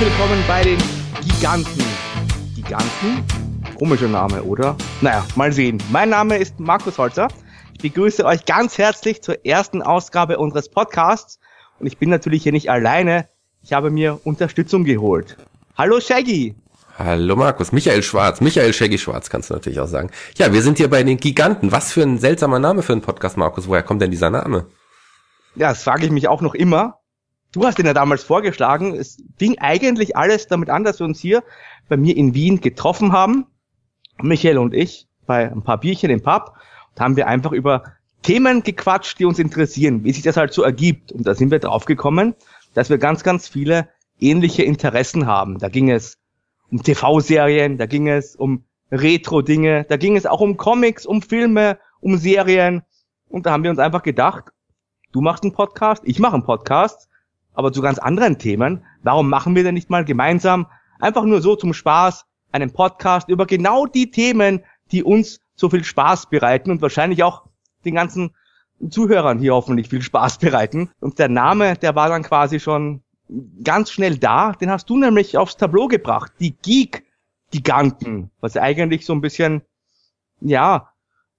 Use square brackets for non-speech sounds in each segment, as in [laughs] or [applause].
Willkommen bei den Giganten. Giganten? Komischer Name, oder? Naja, mal sehen. Mein Name ist Markus Holzer. Ich begrüße euch ganz herzlich zur ersten Ausgabe unseres Podcasts. Und ich bin natürlich hier nicht alleine. Ich habe mir Unterstützung geholt. Hallo Shaggy. Hallo Markus, Michael Schwarz, Michael Shaggy Schwarz kannst du natürlich auch sagen. Ja, wir sind hier bei den Giganten. Was für ein seltsamer Name für einen Podcast, Markus. Woher kommt denn dieser Name? Ja, das frage ich mich auch noch immer. Du hast ihn ja damals vorgeschlagen. Es fing eigentlich alles damit an, dass wir uns hier bei mir in Wien getroffen haben. Michael und ich bei ein paar Bierchen im Pub. Da haben wir einfach über Themen gequatscht, die uns interessieren, wie sich das halt so ergibt. Und da sind wir drauf gekommen, dass wir ganz, ganz viele ähnliche Interessen haben. Da ging es um TV-Serien, da ging es um Retro-Dinge, da ging es auch um Comics, um Filme, um Serien. Und da haben wir uns einfach gedacht, du machst einen Podcast, ich mache einen Podcast, aber zu ganz anderen Themen. Warum machen wir denn nicht mal gemeinsam, einfach nur so zum Spaß, einen Podcast über genau die Themen, die uns so viel Spaß bereiten und wahrscheinlich auch den ganzen Zuhörern hier hoffentlich viel Spaß bereiten. Und der Name, der war dann quasi schon ganz schnell da. Den hast du nämlich aufs Tableau gebracht. Die Geek-Giganten, was eigentlich so ein bisschen, ja,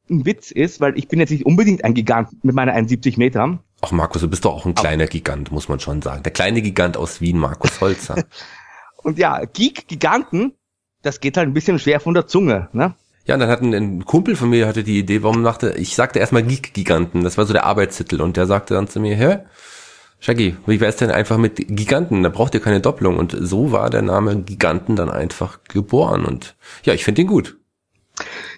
ein Witz ist, weil ich bin jetzt nicht unbedingt ein Gigant mit meiner 71 Metern. Ach Markus, du bist doch auch ein kleiner Aber Gigant, muss man schon sagen. Der kleine Gigant aus Wien, Markus Holzer. [laughs] und ja, Geek-Giganten, das geht halt ein bisschen schwer von der Zunge, ne? Ja, und dann hat ein, ein Kumpel von mir hatte die Idee, warum machte, ich sagte erstmal Geek-Giganten, das war so der Arbeitstitel, und der sagte dann zu mir, hä? Shaggy, wie wär's denn einfach mit Giganten? Da braucht ihr keine Doppelung. Und so war der Name Giganten dann einfach geboren. Und ja, ich finde ihn gut.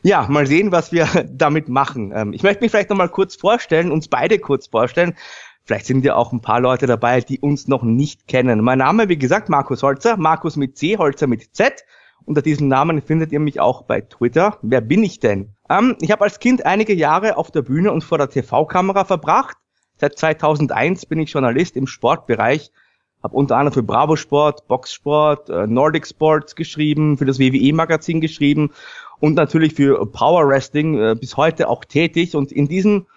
Ja, mal sehen, was wir [laughs] damit machen. Ähm, ich möchte mich vielleicht nochmal kurz vorstellen, uns beide kurz vorstellen. Vielleicht sind ja auch ein paar Leute dabei, die uns noch nicht kennen. Mein Name, wie gesagt, Markus Holzer. Markus mit C, Holzer mit Z. Unter diesem Namen findet ihr mich auch bei Twitter. Wer bin ich denn? Ähm, ich habe als Kind einige Jahre auf der Bühne und vor der TV-Kamera verbracht. Seit 2001 bin ich Journalist im Sportbereich, habe unter anderem für Bravo Sport, Boxsport, äh, Nordic Sports geschrieben, für das WWE-Magazin geschrieben und natürlich für Power Wrestling äh, bis heute auch tätig. Und in diesem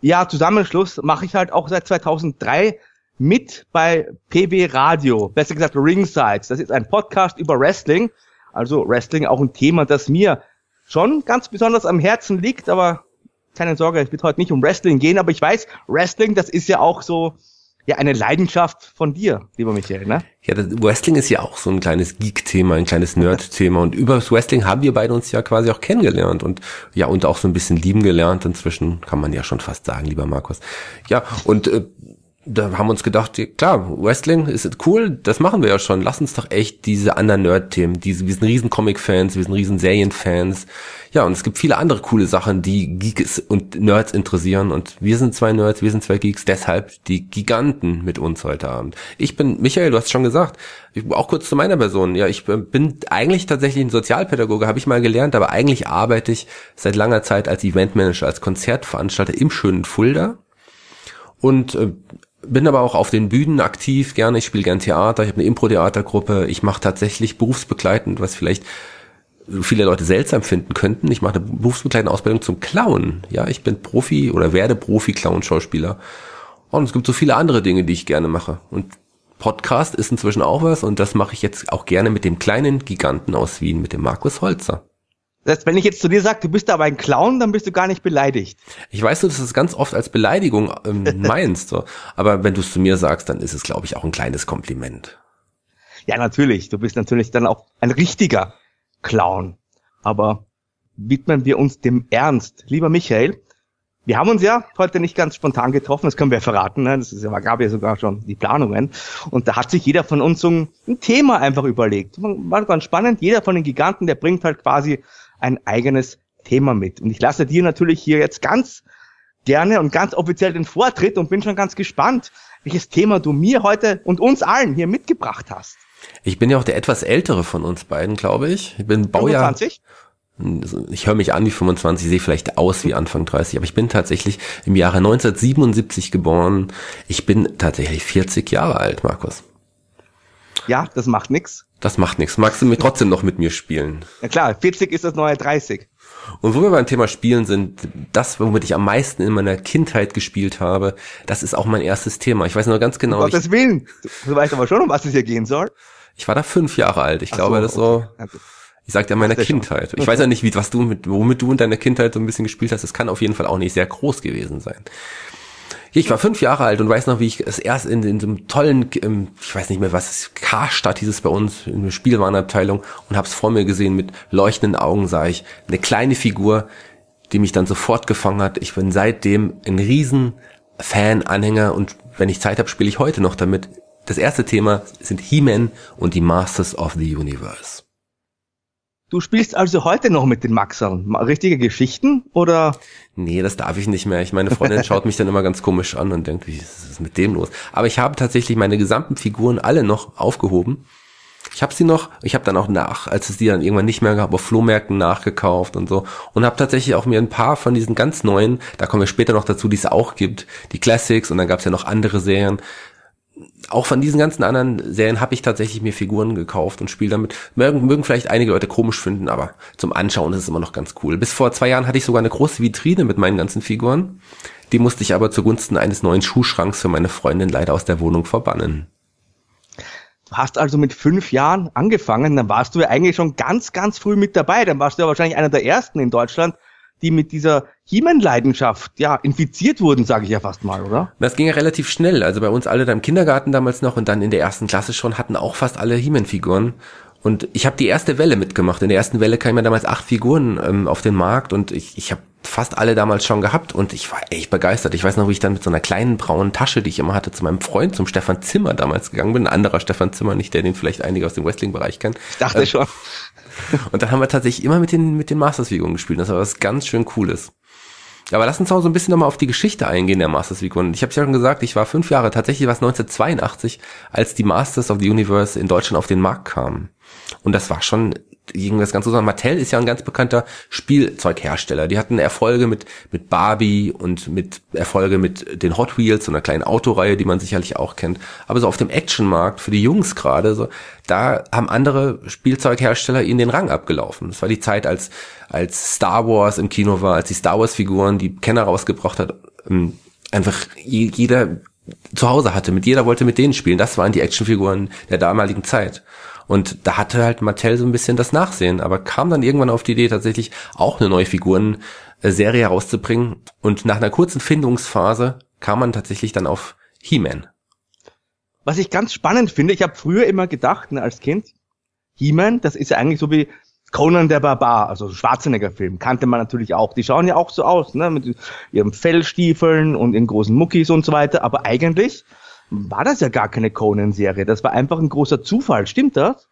ja, Zusammenschluss mache ich halt auch seit 2003 mit bei PB Radio, besser gesagt Ringsides. Das ist ein Podcast über Wrestling. Also Wrestling auch ein Thema, das mir schon ganz besonders am Herzen liegt, aber keine Sorge, es wird heute nicht um Wrestling gehen, aber ich weiß, Wrestling, das ist ja auch so ja eine Leidenschaft von dir, lieber Michael, ne? Ja, das Wrestling ist ja auch so ein kleines Geek-Thema, ein kleines Nerd-Thema und über das Wrestling haben wir beide uns ja quasi auch kennengelernt und ja und auch so ein bisschen lieben gelernt inzwischen, kann man ja schon fast sagen, lieber Markus. Ja, und äh, da haben wir uns gedacht, klar, Wrestling ist cool, das machen wir ja schon. Lass uns doch echt diese anderen Nerd-Themen, diese, wir sind riesen Comic-Fans, wir sind riesen Serien-Fans. Ja, und es gibt viele andere coole Sachen, die Geeks und Nerds interessieren. Und wir sind zwei Nerds, wir sind zwei Geeks, deshalb die Giganten mit uns heute Abend. Ich bin Michael, du hast schon gesagt, ich, auch kurz zu meiner Person. Ja, ich bin eigentlich tatsächlich ein Sozialpädagoge, habe ich mal gelernt, aber eigentlich arbeite ich seit langer Zeit als Eventmanager, als Konzertveranstalter im schönen Fulda. Und äh, bin aber auch auf den Bühnen aktiv, gerne. Ich spiele gern Theater, ich habe eine Impro-Theatergruppe. Ich mache tatsächlich berufsbegleitend, was vielleicht viele Leute seltsam finden könnten. Ich mache eine berufsbegleitende Ausbildung zum Clown. Ja, ich bin Profi oder werde Profi-Clown-Schauspieler. Und es gibt so viele andere Dinge, die ich gerne mache. Und Podcast ist inzwischen auch was und das mache ich jetzt auch gerne mit dem kleinen Giganten aus Wien, mit dem Markus Holzer. Das heißt, wenn ich jetzt zu dir sage, du bist aber ein Clown, dann bist du gar nicht beleidigt. Ich weiß, dass du das ganz oft als Beleidigung ähm, [laughs] meinst, so. aber wenn du es zu mir sagst, dann ist es, glaube ich, auch ein kleines Kompliment. Ja, natürlich. Du bist natürlich dann auch ein richtiger Clown. Aber widmen wir uns dem Ernst. Lieber Michael, wir haben uns ja heute nicht ganz spontan getroffen, das können wir verraten, ne? das ist, gab ja sogar schon die Planungen. Und da hat sich jeder von uns so ein, ein Thema einfach überlegt. War ganz spannend, jeder von den Giganten, der bringt halt quasi ein eigenes Thema mit. Und ich lasse dir natürlich hier jetzt ganz gerne und ganz offiziell den Vortritt und bin schon ganz gespannt, welches Thema du mir heute und uns allen hier mitgebracht hast. Ich bin ja auch der etwas ältere von uns beiden, glaube ich. Ich bin Baujahr. 25? Ich höre mich an wie 25, sehe vielleicht aus wie Anfang 30, aber ich bin tatsächlich im Jahre 1977 geboren. Ich bin tatsächlich 40 Jahre alt, Markus. Ja, das macht nix. Das macht nichts. Magst du mir trotzdem noch mit mir spielen? Ja klar, 40 ist das neue 30. Und wo wir beim Thema Spielen sind, das, womit ich am meisten in meiner Kindheit gespielt habe, das ist auch mein erstes Thema. Ich weiß noch ganz genau. Um Gottes Willen. Du weißt aber schon, um was es hier gehen soll. Ich war da fünf Jahre alt. Ich Ach glaube, so, das okay. so. Ich sagte ja meiner Kindheit. Ich weiß ja nicht, wie, was du mit, womit du in deiner Kindheit so ein bisschen gespielt hast. Das kann auf jeden Fall auch nicht sehr groß gewesen sein. Ich war fünf Jahre alt und weiß noch, wie ich es erst in, in so einem tollen, ich weiß nicht mehr was, Karstadt hieß es bei uns, in der Spielwarenabteilung und hab's vor mir gesehen mit leuchtenden Augen sah ich eine kleine Figur, die mich dann sofort gefangen hat. Ich bin seitdem ein riesen Fan, Anhänger und wenn ich Zeit habe, spiele ich heute noch damit. Das erste Thema sind He-Man und die Masters of the Universe. Du spielst also heute noch mit den Maxern. Richtige Geschichten oder? Nee, das darf ich nicht mehr. Ich meine Freundin [laughs] schaut mich dann immer ganz komisch an und denkt, wie ist es mit dem los? Aber ich habe tatsächlich meine gesamten Figuren alle noch aufgehoben. Ich habe sie noch, ich habe dann auch nach, als es die dann irgendwann nicht mehr gab, auf Flohmärkten nachgekauft und so und habe tatsächlich auch mir ein paar von diesen ganz neuen, da kommen wir später noch dazu, die es auch gibt, die Classics und dann gab es ja noch andere Serien, auch von diesen ganzen anderen Serien habe ich tatsächlich mir Figuren gekauft und spiele damit. Mögen, mögen vielleicht einige Leute komisch finden, aber zum Anschauen ist es immer noch ganz cool. Bis vor zwei Jahren hatte ich sogar eine große Vitrine mit meinen ganzen Figuren. Die musste ich aber zugunsten eines neuen Schuhschranks für meine Freundin leider aus der Wohnung verbannen. Du hast also mit fünf Jahren angefangen, dann warst du ja eigentlich schon ganz, ganz früh mit dabei. Dann warst du ja wahrscheinlich einer der ersten in Deutschland, die mit dieser He-Man-Leidenschaft ja infiziert wurden, sage ich ja fast mal, oder? Das ging ja relativ schnell. Also bei uns alle da im Kindergarten damals noch und dann in der ersten Klasse schon hatten auch fast alle He-Man-Figuren. Und ich habe die erste Welle mitgemacht. In der ersten Welle kamen ja damals acht Figuren ähm, auf den Markt und ich, ich habe fast alle damals schon gehabt und ich war echt begeistert. Ich weiß noch, wie ich dann mit so einer kleinen braunen Tasche, die ich immer hatte, zu meinem Freund, zum Stefan Zimmer damals gegangen bin. Ein anderer Stefan Zimmer, nicht der, den vielleicht einige aus dem Wrestling-Bereich kennen. Ich dachte ähm, schon. Und dann haben wir tatsächlich immer mit den, mit den Masters-Figuren gespielt. Das war was ganz schön Cooles. Aber lass uns auch so ein bisschen nochmal auf die Geschichte eingehen der Masters League One. Ich habe ja schon gesagt, ich war fünf Jahre, tatsächlich war es 1982, als die Masters of the Universe in Deutschland auf den Markt kamen. Und das war schon irgendwas ganz so sagen. Mattel ist ja ein ganz bekannter Spielzeughersteller. Die hatten Erfolge mit, mit Barbie und mit Erfolge mit den Hot Wheels, so einer kleinen Autoreihe, die man sicherlich auch kennt. Aber so auf dem Actionmarkt, für die Jungs gerade, so, da haben andere Spielzeughersteller ihnen den Rang abgelaufen. Das war die Zeit, als, als Star Wars im Kino war, als die Star Wars Figuren, die Kenner rausgebracht hat, ähm, einfach jeder zu Hause hatte. Mit jeder wollte mit denen spielen. Das waren die Actionfiguren der damaligen Zeit. Und da hatte halt Mattel so ein bisschen das Nachsehen, aber kam dann irgendwann auf die Idee, tatsächlich auch eine neue Figuren-Serie herauszubringen. Und nach einer kurzen Findungsphase kam man tatsächlich dann auf He-Man. Was ich ganz spannend finde, ich habe früher immer gedacht, ne, als Kind, He-Man, das ist ja eigentlich so wie Conan der Barbar, also Schwarzenegger-Film, kannte man natürlich auch. Die schauen ja auch so aus, ne, mit ihren Fellstiefeln und ihren großen Muckis und so weiter. Aber eigentlich war das ja gar keine Conan-Serie. Das war einfach ein großer Zufall. Stimmt das?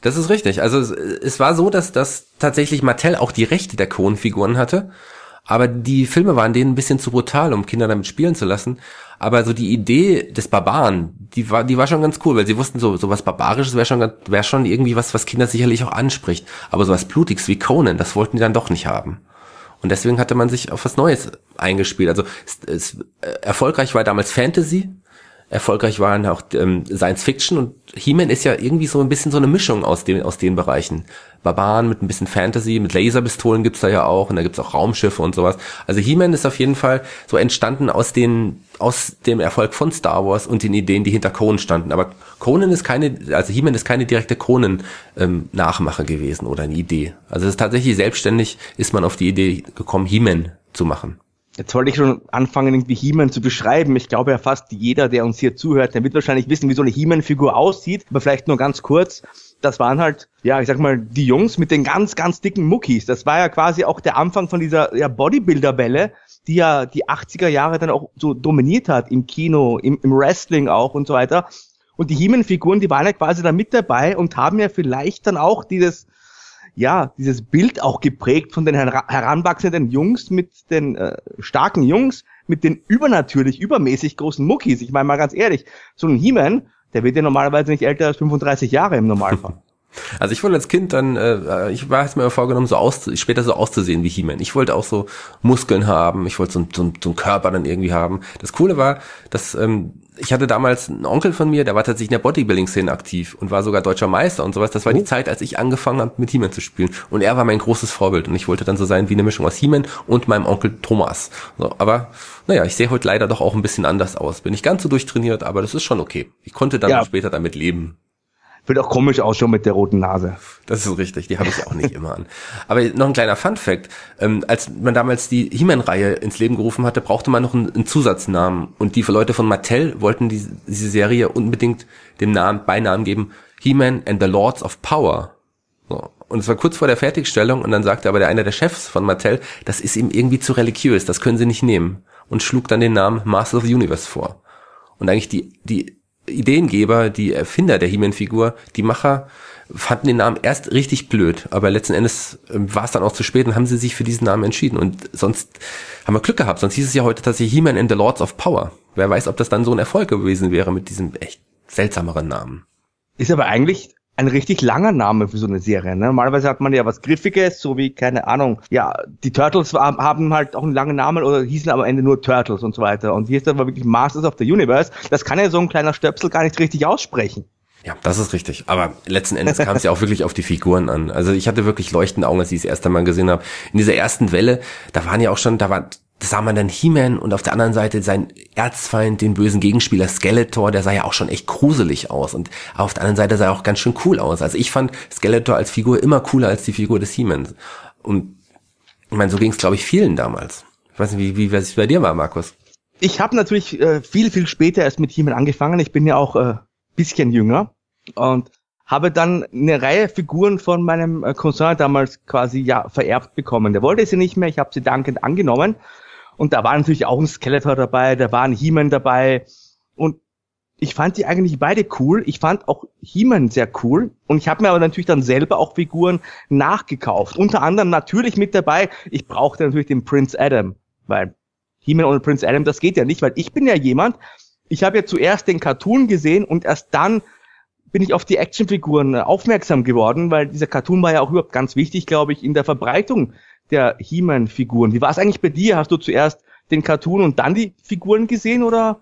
Das ist richtig. Also es, es war so, dass, dass tatsächlich Mattel auch die Rechte der Conan-Figuren hatte. Aber die Filme waren denen ein bisschen zu brutal, um Kinder damit spielen zu lassen. Aber so die Idee des Barbaren, die war, die war schon ganz cool, weil sie wussten, so, so was Barbarisches wäre schon, wäre schon irgendwie was, was Kinder sicherlich auch anspricht. Aber so was Blutiges wie Conan, das wollten die dann doch nicht haben. Und deswegen hatte man sich auf was Neues eingespielt. Also es, es, äh, erfolgreich war damals Fantasy, erfolgreich waren auch ähm, Science Fiction und He-Man ist ja irgendwie so ein bisschen so eine Mischung aus den, aus den Bereichen. Barbaren mit ein bisschen Fantasy, mit Laserpistolen gibt's da ja auch und da gibt's auch Raumschiffe und sowas. Also He-Man ist auf jeden Fall so entstanden aus den, aus dem Erfolg von Star Wars und den Ideen, die hinter Conan standen. Aber Conan ist keine, also He-Man ist keine direkte Conan-Nachmache ähm, gewesen oder eine Idee. Also es ist tatsächlich selbstständig ist man auf die Idee gekommen, He-Man zu machen. Jetzt wollte ich schon anfangen, irgendwie He-Man zu beschreiben. Ich glaube ja fast jeder, der uns hier zuhört, der wird wahrscheinlich wissen, wie so eine He-Man-Figur aussieht. Aber vielleicht nur ganz kurz. Das waren halt, ja, ich sag mal, die Jungs mit den ganz, ganz dicken Muckis. Das war ja quasi auch der Anfang von dieser ja, Bodybuilder-Welle, die ja die 80er Jahre dann auch so dominiert hat im Kino, im, im Wrestling auch und so weiter. Und die He-Man-Figuren, die waren ja quasi da mit dabei und haben ja vielleicht dann auch dieses ja, dieses Bild auch geprägt von den heranwachsenden Jungs mit den äh, starken Jungs, mit den übernatürlich, übermäßig großen Muckis. Ich meine mal ganz ehrlich, so ein He-Man, der wird ja normalerweise nicht älter als 35 Jahre im Normalfall. [laughs] Also ich wollte als Kind dann, äh, ich war es mir vorgenommen, so aus, später so auszusehen wie He-Man. Ich wollte auch so Muskeln haben, ich wollte so, so, so einen Körper dann irgendwie haben. Das Coole war, dass ähm, ich hatte damals einen Onkel von mir, der war tatsächlich in der Bodybuilding-Szene aktiv und war sogar deutscher Meister und sowas. Das war oh. die Zeit, als ich angefangen habe, mit He-Man zu spielen. Und er war mein großes Vorbild und ich wollte dann so sein wie eine Mischung aus He-Man und meinem Onkel Thomas. So, aber naja, ich sehe heute leider doch auch ein bisschen anders aus. Bin nicht ganz so durchtrainiert, aber das ist schon okay. Ich konnte dann ja. später damit leben. Wird auch komisch ausschauen mit der roten Nase. Das ist richtig, die habe ich auch nicht immer an. Aber noch ein kleiner Fun Fact. Ähm, als man damals die He-Man-Reihe ins Leben gerufen hatte, brauchte man noch einen, einen Zusatznamen. Und die Leute von Mattel wollten die, diese Serie unbedingt dem Namen, Beinamen geben, He-Man and the Lords of Power. So. Und es war kurz vor der Fertigstellung und dann sagte aber der einer der Chefs von Mattel, das ist ihm irgendwie zu religiös, das können sie nicht nehmen. Und schlug dann den Namen Master of the Universe vor. Und eigentlich die, die Ideengeber, die Erfinder der He-Man-Figur, die Macher, fanden den Namen erst richtig blöd, aber letzten Endes ähm, war es dann auch zu spät und haben sie sich für diesen Namen entschieden. Und sonst haben wir Glück gehabt, sonst hieß es ja heute tatsächlich He-Man and the Lords of Power. Wer weiß, ob das dann so ein Erfolg gewesen wäre mit diesem echt seltsameren Namen. Ist aber eigentlich ein richtig langer Name für so eine Serie. Ne? Normalerweise hat man ja was Griffiges, so wie, keine Ahnung, ja, die Turtles haben halt auch einen langen Namen oder hießen am Ende nur Turtles und so weiter. Und hier ist aber wirklich Masters of the Universe. Das kann ja so ein kleiner Stöpsel gar nicht richtig aussprechen. Ja, das ist richtig. Aber letzten Endes kam es ja auch wirklich auf die Figuren an. Also ich hatte wirklich leuchtende Augen, als ich das erste Mal gesehen habe. In dieser ersten Welle, da waren ja auch schon, da war das sah man dann He-Man und auf der anderen Seite sein Erzfeind, den bösen Gegenspieler Skeletor, der sah ja auch schon echt gruselig aus und auf der anderen Seite sah er auch ganz schön cool aus. Also ich fand Skeletor als Figur immer cooler als die Figur des He-Man. Und ich meine, so ging es glaube ich vielen damals. Ich weiß nicht, wie, wie es bei dir war, Markus. Ich habe natürlich äh, viel, viel später erst mit He-Man angefangen. Ich bin ja auch äh, bisschen jünger und habe dann eine Reihe Figuren von meinem äh, Cousin damals quasi ja vererbt bekommen. Der wollte sie nicht mehr, ich habe sie dankend angenommen und da war natürlich auch ein Skeletor dabei, da war ein He-Man dabei. Und ich fand die eigentlich beide cool. Ich fand auch He-Man sehr cool. Und ich habe mir aber natürlich dann selber auch Figuren nachgekauft. Unter anderem natürlich mit dabei, ich brauchte natürlich den Prince Adam. Weil He-Man ohne Prince Adam, das geht ja nicht, weil ich bin ja jemand, ich habe ja zuerst den Cartoon gesehen und erst dann bin ich auf die Actionfiguren aufmerksam geworden, weil dieser Cartoon war ja auch überhaupt ganz wichtig, glaube ich, in der Verbreitung der He-Man-Figuren. Wie war es eigentlich bei dir? Hast du zuerst den Cartoon und dann die Figuren gesehen oder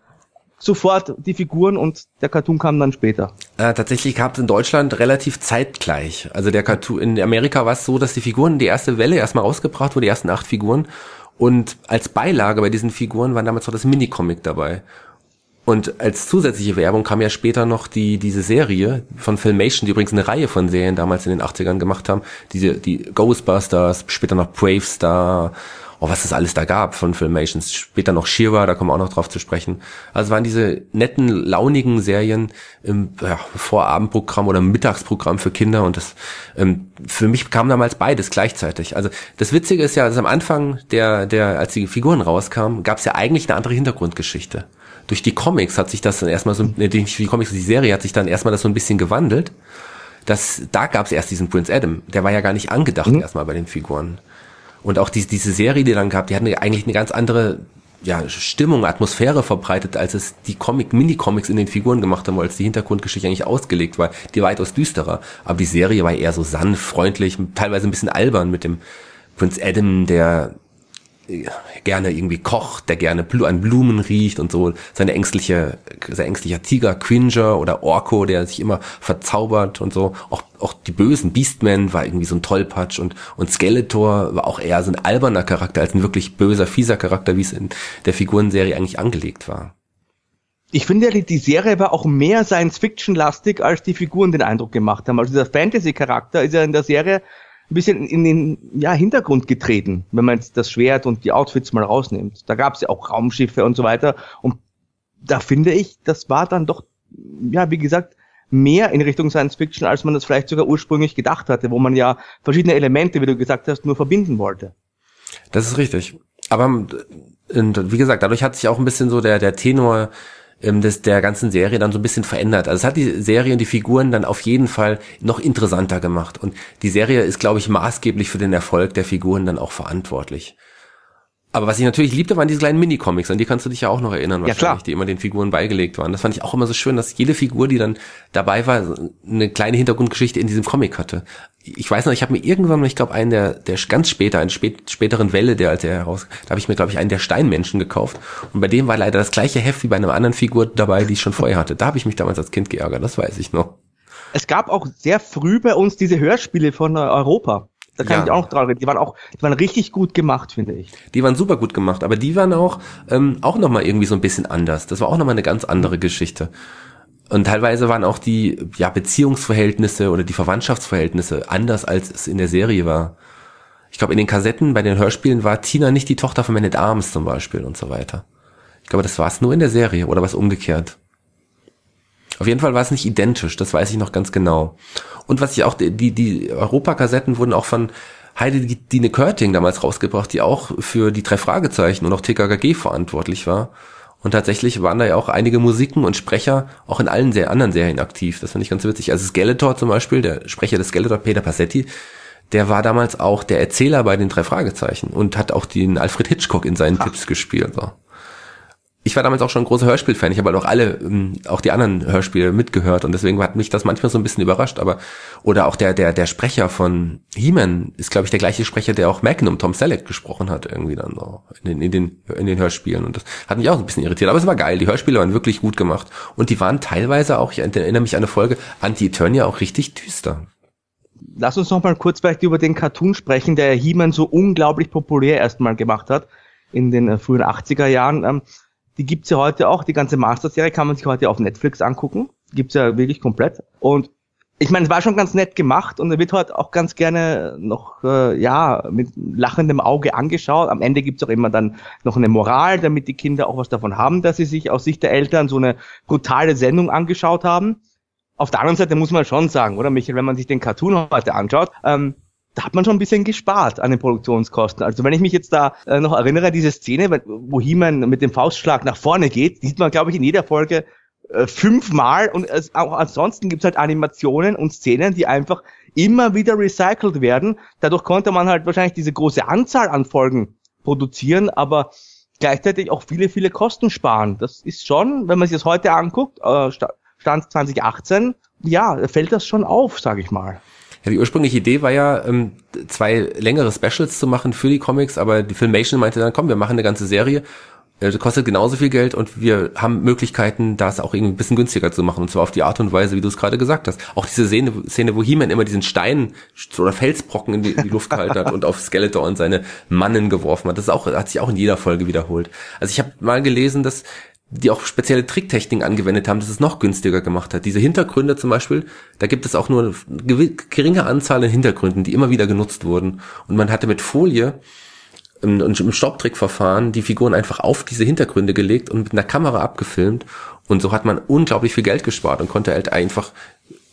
sofort die Figuren und der Cartoon kam dann später? Äh, tatsächlich gab es in Deutschland relativ zeitgleich. Also der Cartoon in Amerika war es so, dass die Figuren die erste Welle erstmal rausgebracht wurden, die ersten acht Figuren. Und als Beilage bei diesen Figuren war damals noch das Minicomic dabei. Und als zusätzliche Werbung kam ja später noch die, diese Serie von Filmation, die übrigens eine Reihe von Serien damals in den 80ern gemacht haben. Diese, die Ghostbusters, später noch Brave Star, oh, was es alles da gab von Filmation. Später noch Shira, da kommen wir auch noch drauf zu sprechen. Also waren diese netten, launigen Serien im ja, Vorabendprogramm oder Mittagsprogramm für Kinder und das, ähm, für mich kam damals beides gleichzeitig. Also das Witzige ist ja, dass am Anfang der, der, als die Figuren rauskamen, gab es ja eigentlich eine andere Hintergrundgeschichte durch die Comics hat sich das dann erstmal so, äh, durch die Comics, die Serie hat sich dann erstmal das so ein bisschen gewandelt. Das, da gab es erst diesen Prince Adam. Der war ja gar nicht angedacht mhm. erstmal bei den Figuren. Und auch die, diese Serie, die dann gab, die hat eigentlich eine ganz andere ja, Stimmung, Atmosphäre verbreitet, als es die Comic, Mini-Comics in den Figuren gemacht haben, als die Hintergrundgeschichte eigentlich ausgelegt war. Die war weitaus düsterer. Aber die Serie war eher so sanft, freundlich, teilweise ein bisschen albern mit dem Prince Adam, der gerne irgendwie kocht, der gerne an Blumen riecht und so. Seine ängstliche, sein ängstlicher Tiger Cringer oder Orko, der sich immer verzaubert und so. Auch, auch die bösen Beastmen war irgendwie so ein Tollpatsch und, und Skeletor war auch eher so ein alberner Charakter als ein wirklich böser, fieser Charakter, wie es in der Figurenserie eigentlich angelegt war. Ich finde, die Serie war auch mehr Science-Fiction-lastig, als die Figuren den Eindruck gemacht haben. Also dieser Fantasy-Charakter ist ja in der Serie ein bisschen in den ja, Hintergrund getreten, wenn man jetzt das Schwert und die Outfits mal rausnimmt. Da gab es ja auch Raumschiffe und so weiter. Und da finde ich, das war dann doch, ja, wie gesagt, mehr in Richtung Science Fiction, als man das vielleicht sogar ursprünglich gedacht hatte, wo man ja verschiedene Elemente, wie du gesagt hast, nur verbinden wollte. Das ist richtig. Aber wie gesagt, dadurch hat sich auch ein bisschen so der, der Tenor ähm, des, der ganzen Serie dann so ein bisschen verändert. Also es hat die Serie und die Figuren dann auf jeden Fall noch interessanter gemacht. Und die Serie ist, glaube ich, maßgeblich für den Erfolg der Figuren dann auch verantwortlich. Aber was ich natürlich liebte, waren diese kleinen Minicomics, an die kannst du dich ja auch noch erinnern, wahrscheinlich, ja, klar. die immer den Figuren beigelegt waren. Das fand ich auch immer so schön, dass jede Figur, die dann dabei war, eine kleine Hintergrundgeschichte in diesem Comic hatte. Ich weiß noch, ich habe mir irgendwann, ich glaube, einen der, der ganz später, einen spät, späteren Welle, der als er heraus, da habe ich mir, glaube ich, einen der Steinmenschen gekauft. Und bei dem war leider das gleiche Heft wie bei einer anderen Figur dabei, die ich schon vorher hatte. Da habe ich mich damals als Kind geärgert, das weiß ich noch. Es gab auch sehr früh bei uns diese Hörspiele von Europa. Da kann ja. ich auch noch dran reden. Die waren auch, die waren richtig gut gemacht, finde ich. Die waren super gut gemacht, aber die waren auch, ähm, auch nochmal irgendwie so ein bisschen anders. Das war auch nochmal eine ganz andere Geschichte. Und teilweise waren auch die, ja, Beziehungsverhältnisse oder die Verwandtschaftsverhältnisse anders, als es in der Serie war. Ich glaube, in den Kassetten bei den Hörspielen war Tina nicht die Tochter von Man at Arms zum Beispiel und so weiter. Ich glaube, das war es nur in der Serie oder was umgekehrt. Auf jeden Fall war es nicht identisch, das weiß ich noch ganz genau. Und was ich auch, die, die Europakassetten wurden auch von Heide Dine Körting damals rausgebracht, die auch für die drei Fragezeichen und auch TKKG verantwortlich war. Und tatsächlich waren da ja auch einige Musiken und Sprecher auch in allen sehr anderen Serien aktiv. Das fand ich ganz witzig. Also Skeletor zum Beispiel, der Sprecher des Skeletor, Peter Passetti, der war damals auch der Erzähler bei den drei Fragezeichen und hat auch den Alfred Hitchcock in seinen Ach. Tipps gespielt. So ich war damals auch schon ein großer Hörspielfan. Ich habe halt auch alle, ähm, auch die anderen Hörspiele mitgehört und deswegen hat mich das manchmal so ein bisschen überrascht. Aber oder auch der der der Sprecher von He-Man ist, glaube ich, der gleiche Sprecher, der auch Magnum Tom Selleck gesprochen hat irgendwie dann so in den in den in den Hörspielen und das hat mich auch ein bisschen irritiert. Aber es war geil. Die Hörspiele waren wirklich gut gemacht und die waren teilweise auch. Ich erinnere mich an eine Folge Anti-Eternia auch richtig düster. Lass uns noch mal kurz vielleicht über den Cartoon sprechen, der He-Man so unglaublich populär erstmal gemacht hat in den äh, frühen 80er Jahren. Die gibt's ja heute auch, die ganze Master-Serie kann man sich heute auf Netflix angucken. Gibt's ja wirklich komplett. Und ich meine, es war schon ganz nett gemacht und er wird heute auch ganz gerne noch, äh, ja, mit lachendem Auge angeschaut. Am Ende gibt's auch immer dann noch eine Moral, damit die Kinder auch was davon haben, dass sie sich aus Sicht der Eltern so eine brutale Sendung angeschaut haben. Auf der anderen Seite muss man schon sagen, oder Michael, wenn man sich den Cartoon heute anschaut, ähm, da hat man schon ein bisschen gespart an den Produktionskosten. Also wenn ich mich jetzt da äh, noch erinnere, diese Szene, wo He-Man mit dem Faustschlag nach vorne geht, sieht man, glaube ich, in jeder Folge äh, fünfmal und es, auch ansonsten gibt's halt Animationen und Szenen, die einfach immer wieder recycelt werden. Dadurch konnte man halt wahrscheinlich diese große Anzahl an Folgen produzieren, aber gleichzeitig auch viele, viele Kosten sparen. Das ist schon, wenn man sich das heute anguckt, äh, Stand 2018, ja, fällt das schon auf, sage ich mal. Ja, die ursprüngliche Idee war ja, ähm, zwei längere Specials zu machen für die Comics, aber die Filmation meinte dann, komm, wir machen eine ganze Serie. Äh, kostet genauso viel Geld und wir haben Möglichkeiten, das auch irgendwie ein bisschen günstiger zu machen. Und zwar auf die Art und Weise, wie du es gerade gesagt hast. Auch diese Szene, Szene wo He-Man immer diesen Stein oder Felsbrocken in die, in die Luft gehalten hat und auf Skeletor und seine Mannen geworfen hat. Das ist auch, hat sich auch in jeder Folge wiederholt. Also ich habe mal gelesen, dass die auch spezielle Tricktechniken angewendet haben, dass es noch günstiger gemacht hat. Diese Hintergründe zum Beispiel, da gibt es auch nur eine geringe Anzahl an Hintergründen, die immer wieder genutzt wurden. Und man hatte mit Folie ähm, und im Stopptrickverfahren die Figuren einfach auf diese Hintergründe gelegt und mit einer Kamera abgefilmt. Und so hat man unglaublich viel Geld gespart und konnte halt einfach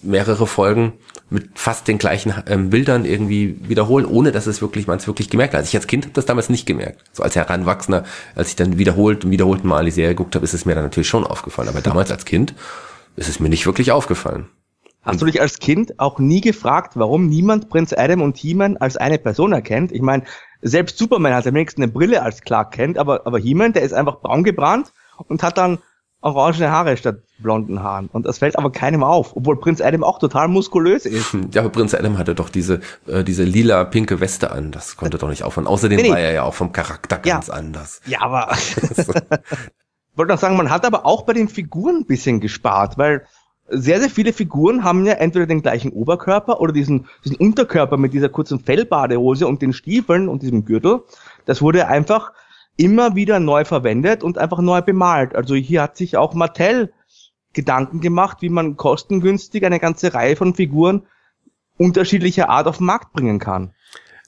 mehrere Folgen mit fast den gleichen ähm, Bildern irgendwie wiederholen, ohne dass es wirklich man es wirklich gemerkt hat. Also ich als Kind habe das damals nicht gemerkt. So als Heranwachsender, als ich dann wiederholt und wiederholt mal die Serie geguckt habe, ist es mir dann natürlich schon aufgefallen. Aber damals als Kind ist es mir nicht wirklich aufgefallen. Hast du dich als Kind auch nie gefragt, warum niemand Prinz Adam und He-Man als eine Person erkennt? Ich meine, selbst Superman hat am wenigsten eine Brille als Clark kennt, aber, aber He-Man, der ist einfach braun gebrannt und hat dann orangene Haare statt blonden Haaren. Und das fällt aber keinem auf, obwohl Prinz Adam auch total muskulös ist. Ja, aber Prinz Adam hatte doch diese, äh, diese lila pinke Weste an. Das konnte doch nicht aufhören. Außerdem nee, war er ja auch vom Charakter ganz ja. anders. Ja, aber [laughs] ich wollte noch sagen, man hat aber auch bei den Figuren ein bisschen gespart, weil sehr, sehr viele Figuren haben ja entweder den gleichen Oberkörper oder diesen, diesen Unterkörper mit dieser kurzen Fellbadehose und den Stiefeln und diesem Gürtel. Das wurde einfach immer wieder neu verwendet und einfach neu bemalt. Also hier hat sich auch Mattel Gedanken gemacht, wie man kostengünstig eine ganze Reihe von Figuren unterschiedlicher Art auf den Markt bringen kann.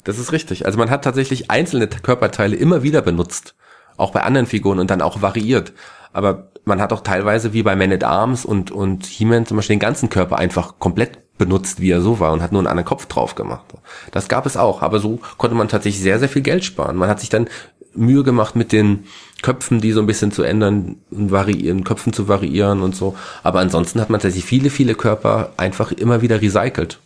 Das ist richtig. Also man hat tatsächlich einzelne Körperteile immer wieder benutzt. Auch bei anderen Figuren und dann auch variiert. Aber man hat auch teilweise wie bei Man at Arms und, und He-Man zum Beispiel den ganzen Körper einfach komplett benutzt, wie er so war und hat nur einen anderen Kopf drauf gemacht. Das gab es auch, aber so konnte man tatsächlich sehr, sehr viel Geld sparen. Man hat sich dann Mühe gemacht mit den Köpfen, die so ein bisschen zu ändern und variieren, Köpfen zu variieren und so. Aber ansonsten hat man tatsächlich viele, viele Körper einfach immer wieder recycelt.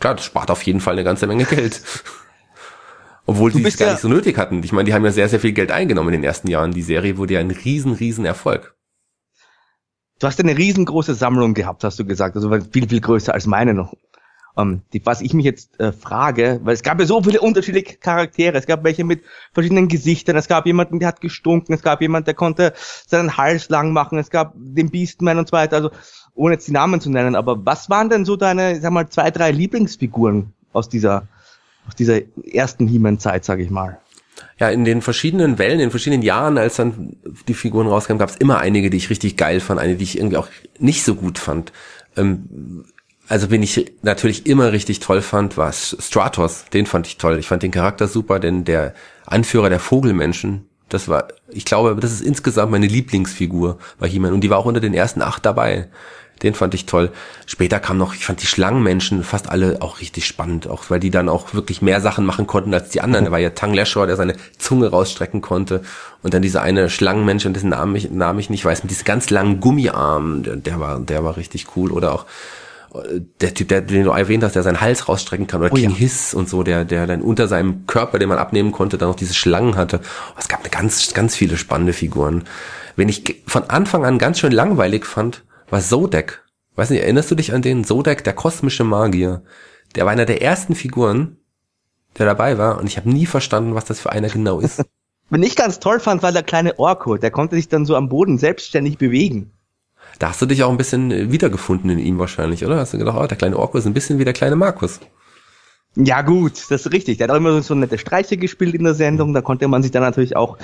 Klar, das spart auf jeden Fall eine ganze Menge Geld. [laughs] Obwohl sie es gar ja nicht so nötig hatten. Ich meine, die haben ja sehr, sehr viel Geld eingenommen in den ersten Jahren. Die Serie wurde ja ein riesen, riesen Erfolg. Du hast eine riesengroße Sammlung gehabt, hast du gesagt. Also viel, viel größer als meine noch. Um, die, was ich mich jetzt äh, frage, weil es gab ja so viele unterschiedliche Charaktere. Es gab welche mit verschiedenen Gesichtern. Es gab jemanden, der hat gestunken. Es gab jemanden, der konnte seinen Hals lang machen. Es gab den Beastman und so weiter. Also ohne jetzt die Namen zu nennen. Aber was waren denn so deine, sag mal, zwei, drei Lieblingsfiguren aus dieser, aus dieser ersten He-Man-Zeit, sag ich mal? ja, in den verschiedenen Wellen, in den verschiedenen Jahren, als dann die Figuren rauskamen, gab es immer einige, die ich richtig geil fand, eine, die ich irgendwie auch nicht so gut fand. Ähm, also wen ich natürlich immer richtig toll fand, war Stratos. Den fand ich toll. Ich fand den Charakter super, denn der Anführer der Vogelmenschen, das war, ich glaube, das ist insgesamt meine Lieblingsfigur bei He-Man und die war auch unter den ersten acht dabei. Den fand ich toll. Später kam noch, ich fand die Schlangenmenschen fast alle auch richtig spannend, auch weil die dann auch wirklich mehr Sachen machen konnten als die anderen. Da war ja Tang Lashor, der seine Zunge rausstrecken konnte. Und dann dieser eine Schlangenmensch, dessen Namen ich, Namen ich nicht weiß, mit diesen ganz langen Gummiarmen, der, der war, der war richtig cool. Oder auch der Typ, der, den du erwähnt hast, der seinen Hals rausstrecken kann, oder oh, King ja. Hiss und so, der, der dann unter seinem Körper, den man abnehmen konnte, dann noch diese Schlangen hatte. Es gab eine ganz, ganz viele spannende Figuren. Wenn ich von Anfang an ganz schön langweilig fand, war Zodek. Weiß nicht, erinnerst du dich an den Zodek, der kosmische Magier? Der war einer der ersten Figuren, der dabei war und ich habe nie verstanden, was das für einer genau ist. [laughs] Wenn ich ganz toll fand, war der kleine Orko, der konnte sich dann so am Boden selbstständig bewegen. Da hast du dich auch ein bisschen äh, wiedergefunden in ihm wahrscheinlich, oder? Hast du gedacht, oh, der kleine Orko ist ein bisschen wie der kleine Markus. Ja gut, das ist richtig. Der hat auch immer so nette Streiche gespielt in der Sendung. Da konnte man sich dann natürlich auch,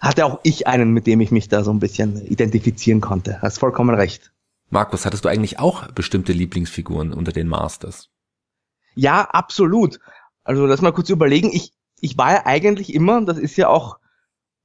hatte auch ich einen, mit dem ich mich da so ein bisschen identifizieren konnte. Hast vollkommen recht. Markus, hattest du eigentlich auch bestimmte Lieblingsfiguren unter den Masters? Ja, absolut. Also lass mal kurz überlegen. Ich, ich war ja eigentlich immer, das ist ja auch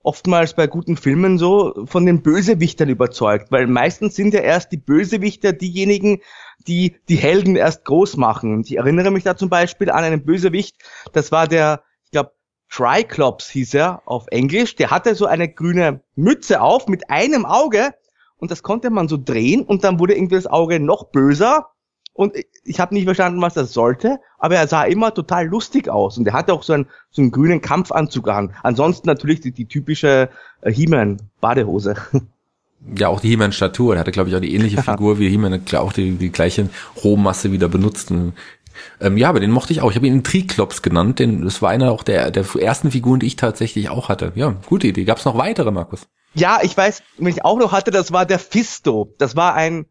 oftmals bei guten Filmen so, von den Bösewichtern überzeugt, weil meistens sind ja erst die Bösewichter diejenigen, die die Helden erst groß machen. Und ich erinnere mich da zum Beispiel an einen Bösewicht, das war der, ich glaube, Triclops hieß er auf Englisch, der hatte so eine grüne Mütze auf mit einem Auge und das konnte man so drehen und dann wurde irgendwie das Auge noch böser und ich habe nicht verstanden, was das sollte, aber er sah immer total lustig aus und er hatte auch so einen, so einen grünen Kampfanzug an. Ansonsten natürlich die, die typische äh, He-Man-Badehose. [laughs] Ja, auch die He-Man-Statur. Er hatte, glaube ich, auch die ähnliche Figur wie He-Man, auch die, die gleiche Rohmasse wieder benutzt. Ähm, ja, aber den mochte ich auch. Ich habe ihn Triklops genannt, denn das war einer auch der, der ersten Figuren, die ich tatsächlich auch hatte. Ja, gute Idee. Gab es noch weitere, Markus? Ja, ich weiß, wenn ich auch noch hatte, das war der Fisto. Das war ein,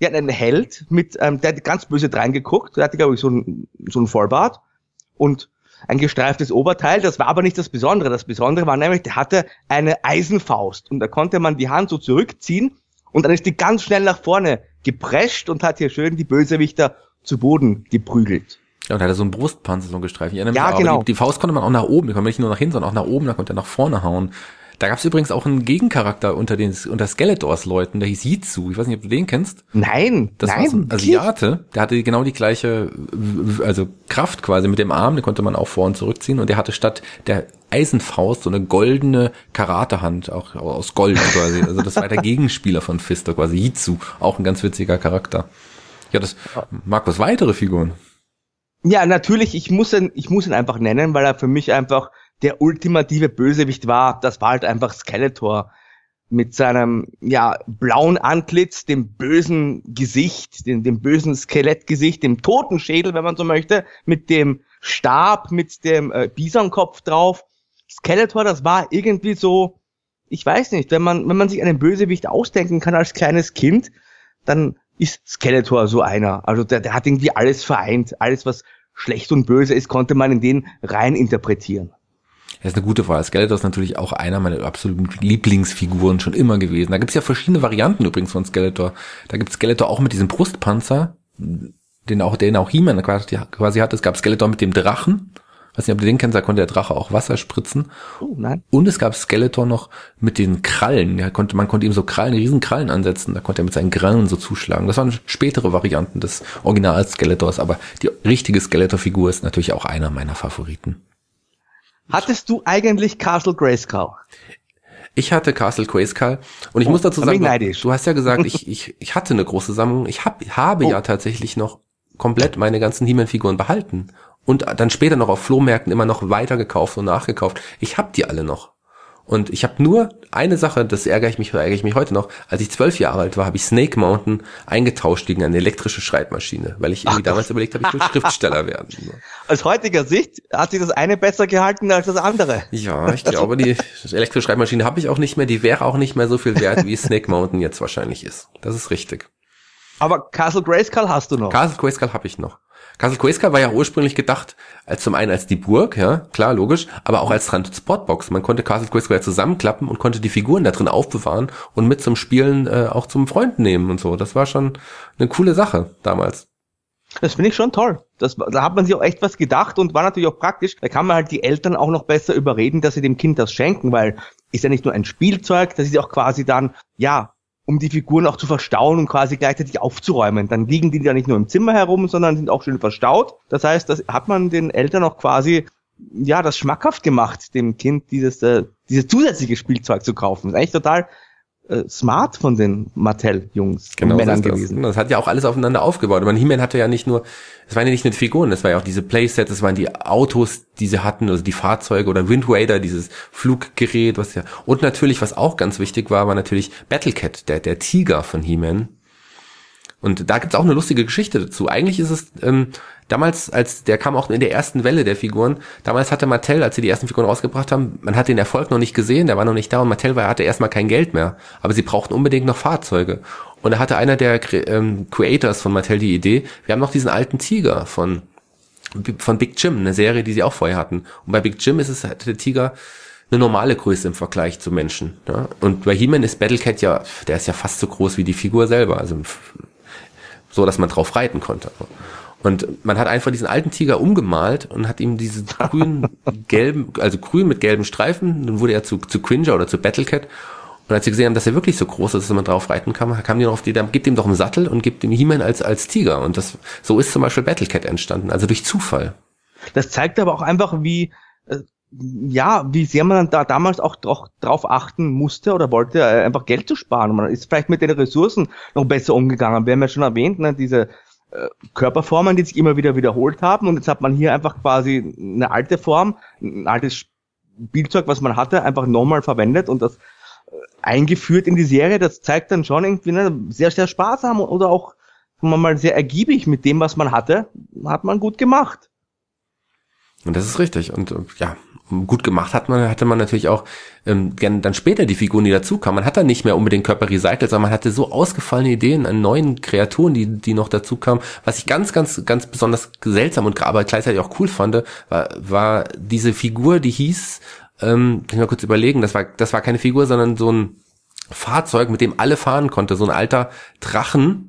ja, ein Held mit, ähm, der hat ganz böse reingeguckt. Der hatte, glaube ich, so ein, so ein Vollbart und ein gestreiftes Oberteil. Das war aber nicht das Besondere. Das Besondere war nämlich, der hatte eine Eisenfaust und da konnte man die Hand so zurückziehen und dann ist die ganz schnell nach vorne geprescht und hat hier schön die Bösewichter zu Boden geprügelt. Ja, und er hatte so einen Brustpanzer, so einen gestreift. Ja, genau. Die, die, Faust konnte man auch nach oben, die konnte man nicht nur nach hinten, sondern auch nach oben, da konnte er nach vorne hauen. Da gab es übrigens auch einen Gegencharakter unter den unter Skeletors-Leuten, der hieß Yizu. Ich weiß nicht, ob du den kennst. Nein, das nein, war so ein Asiate. Der hatte genau die gleiche, also Kraft quasi mit dem Arm, den konnte man auch vor und zurückziehen. Und der hatte statt der Eisenfaust so eine goldene Karatehand, auch aus Gold quasi. Also das war der Gegenspieler von Fister quasi. Yizu, auch ein ganz witziger Charakter. Ja, das, Markus, weitere Figuren. Ja, natürlich, ich muss ihn, ich muss ihn einfach nennen, weil er für mich einfach der ultimative Bösewicht war, das war halt einfach Skeletor mit seinem ja blauen Antlitz, dem bösen Gesicht, dem, dem bösen Skelettgesicht, dem Totenschädel, wenn man so möchte, mit dem Stab, mit dem äh, Bisonkopf drauf. Skeletor, das war irgendwie so, ich weiß nicht, wenn man wenn man sich einen Bösewicht ausdenken kann als kleines Kind, dann ist Skeletor so einer. Also der, der hat irgendwie alles vereint, alles was schlecht und böse ist, konnte man in den rein interpretieren. Das ist eine gute Frage. Skeletor ist natürlich auch einer meiner absoluten Lieblingsfiguren schon immer gewesen. Da gibt es ja verschiedene Varianten übrigens von Skeletor. Da gibt es Skeletor auch mit diesem Brustpanzer, den auch, den auch He-Man quasi hat. Es gab Skeletor mit dem Drachen. Weiß nicht, ob du den kennst, da konnte der Drache auch Wasser spritzen. Oh, nein. Und es gab Skeletor noch mit den Krallen. Der konnte, man konnte ihm so Krallen, riesen Krallen ansetzen. Da konnte er mit seinen Krallen so zuschlagen. Das waren spätere Varianten des Original Skeletors, aber die richtige Skeletor-Figur ist natürlich auch einer meiner Favoriten. Hattest du eigentlich Castle Grayskull? Ich hatte Castle Grayskull und ich oh, muss dazu sagen, du, hast ja gesagt, [laughs] ich, ich, ich hatte eine große Sammlung. Ich hab, habe oh. ja tatsächlich noch komplett meine ganzen He-Man-Figuren behalten. und dann später noch auf Flohmärkten immer noch weiter gekauft und nachgekauft. Ich habe die alle noch. Und ich habe nur eine Sache, das ärgere ich mich, ärgere ich mich heute noch. Als ich zwölf Jahre alt war, habe ich Snake Mountain eingetauscht gegen eine elektrische Schreibmaschine, weil ich irgendwie Ach, damals überlegt habe, ich will [laughs] Schriftsteller werden. Aus heutiger Sicht hat sich das eine besser gehalten als das andere. Ja, ich glaube, die elektrische Schreibmaschine habe ich auch nicht mehr. Die wäre auch nicht mehr so viel wert, wie Snake Mountain jetzt wahrscheinlich ist. Das ist richtig. Aber Castle Grayskull hast du noch. Castle Grayskull habe ich noch. Castle Grayskull war ja ursprünglich gedacht, als zum einen als die Burg, ja, klar, logisch, aber auch als Transportbox. Man konnte Castle Grayskull ja zusammenklappen und konnte die Figuren da drin aufbewahren und mit zum Spielen äh, auch zum Freund nehmen und so. Das war schon eine coole Sache damals. Das finde ich schon toll. Das, da hat man sich auch echt was gedacht und war natürlich auch praktisch. Da kann man halt die Eltern auch noch besser überreden, dass sie dem Kind das schenken, weil ist ja nicht nur ein Spielzeug, das ist ja auch quasi dann, ja, um die Figuren auch zu verstauen und quasi gleichzeitig aufzuräumen. Dann liegen die ja nicht nur im Zimmer herum, sondern sind auch schön verstaut. Das heißt, das hat man den Eltern auch quasi ja das schmackhaft gemacht, dem Kind dieses äh, dieses zusätzliche Spielzeug zu kaufen. Das ist eigentlich total smart von den Mattel-Jungs genau, und Männern das. gewesen. Das hat ja auch alles aufeinander aufgebaut. Man He-Man hatte ja nicht nur, es waren ja nicht nur Figuren, das war ja auch diese Playsets, das waren die Autos, die sie hatten, also die Fahrzeuge oder Wind Raider, dieses Fluggerät, was ja, und natürlich, was auch ganz wichtig war, war natürlich Battlecat, der, der Tiger von He-Man. Und da gibt's auch eine lustige Geschichte dazu. Eigentlich ist es, ähm, damals, als der kam auch in der ersten Welle der Figuren, damals hatte Mattel, als sie die ersten Figuren rausgebracht haben, man hat den Erfolg noch nicht gesehen, der war noch nicht da und Mattel war, hatte erstmal kein Geld mehr. Aber sie brauchten unbedingt noch Fahrzeuge. Und da hatte einer der ähm, Creators von Mattel die Idee, wir haben noch diesen alten Tiger von, von Big Jim, eine Serie, die sie auch vorher hatten. Und bei Big Jim ist es, der Tiger, eine normale Größe im Vergleich zu Menschen. Ja? Und bei He-Man ist Battlecat ja, der ist ja fast so groß wie die Figur selber. Also so dass man drauf reiten konnte. Und man hat einfach diesen alten Tiger umgemalt und hat ihm diese grün, [laughs] gelben, also grün mit gelben Streifen, dann wurde er zu, zu Cringer oder zu Battlecat. Und als sie gesehen haben, dass er wirklich so groß ist, dass man drauf reiten kann, kam die noch auf die, dann gibt ihm doch einen Sattel und gibt ihm He-Man als, als Tiger. Und das, so ist zum Beispiel Battlecat entstanden, also durch Zufall. Das zeigt aber auch einfach, wie, äh, ja, wie sehr man da damals auch drauf achten musste oder wollte, äh, einfach Geld zu sparen. Man ist vielleicht mit den Ressourcen noch besser umgegangen. Wir haben ja schon erwähnt, ne, diese äh, Körperformen, die sich immer wieder wiederholt haben. Und jetzt hat man hier einfach quasi eine alte Form, ein altes Spielzeug, was man hatte, einfach nochmal verwendet und das äh, eingeführt in die Serie. Das zeigt dann schon irgendwie ne, sehr, sehr sparsam oder auch sagen wir mal sehr ergiebig mit dem, was man hatte, hat man gut gemacht. Und das ist richtig. Und ja, gut gemacht hat man, hatte man natürlich auch ähm, gern dann später die Figuren, die dazukamen. Man hat dann nicht mehr unbedingt Körper recycelt, sondern man hatte so ausgefallene Ideen an neuen Kreaturen, die, die noch dazu kamen. Was ich ganz, ganz, ganz besonders seltsam und aber gleichzeitig auch cool fand, war, war diese Figur, die hieß, ähm, kann ich mal kurz überlegen, das war, das war keine Figur, sondern so ein Fahrzeug, mit dem alle fahren konnte, so ein alter Drachen.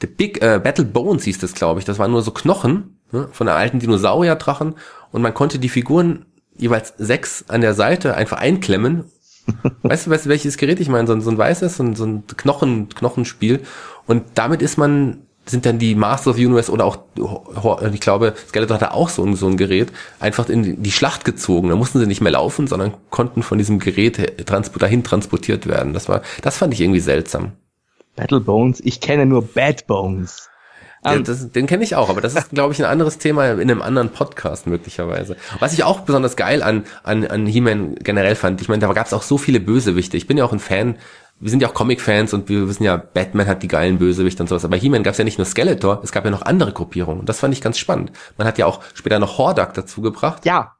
The Big äh, Battle Bones hieß das, glaube ich. Das waren nur so Knochen ne, von einer alten Dinosaurier-Drachen und man konnte die Figuren jeweils sechs an der Seite einfach einklemmen. [laughs] weißt du, weißt du, welches Gerät ich meine? So, so ein weißes, so ein, so ein Knochen, Knochenspiel. Und damit ist man, sind dann die Masters of the Universe oder auch, ich glaube, Skeletor hatte auch so ein, so ein Gerät, einfach in die Schlacht gezogen. Da mussten sie nicht mehr laufen, sondern konnten von diesem Gerät transport, dahin transportiert werden. Das war, das fand ich irgendwie seltsam. Battle Bones, ich kenne nur Bad Bones. Den, ähm, das, den kenne ich auch, aber das ist, glaube ich, ein anderes Thema in einem anderen Podcast möglicherweise. Was ich auch besonders geil an, an, an He-Man generell fand, ich meine, da gab es auch so viele Bösewichte. Ich bin ja auch ein Fan, wir sind ja auch Comic-Fans und wir wissen ja, Batman hat die geilen Bösewichte und sowas. Aber He-Man gab es ja nicht nur Skeletor, es gab ja noch andere Gruppierungen. Und das fand ich ganz spannend. Man hat ja auch später noch Hordak dazu gebracht. Ja.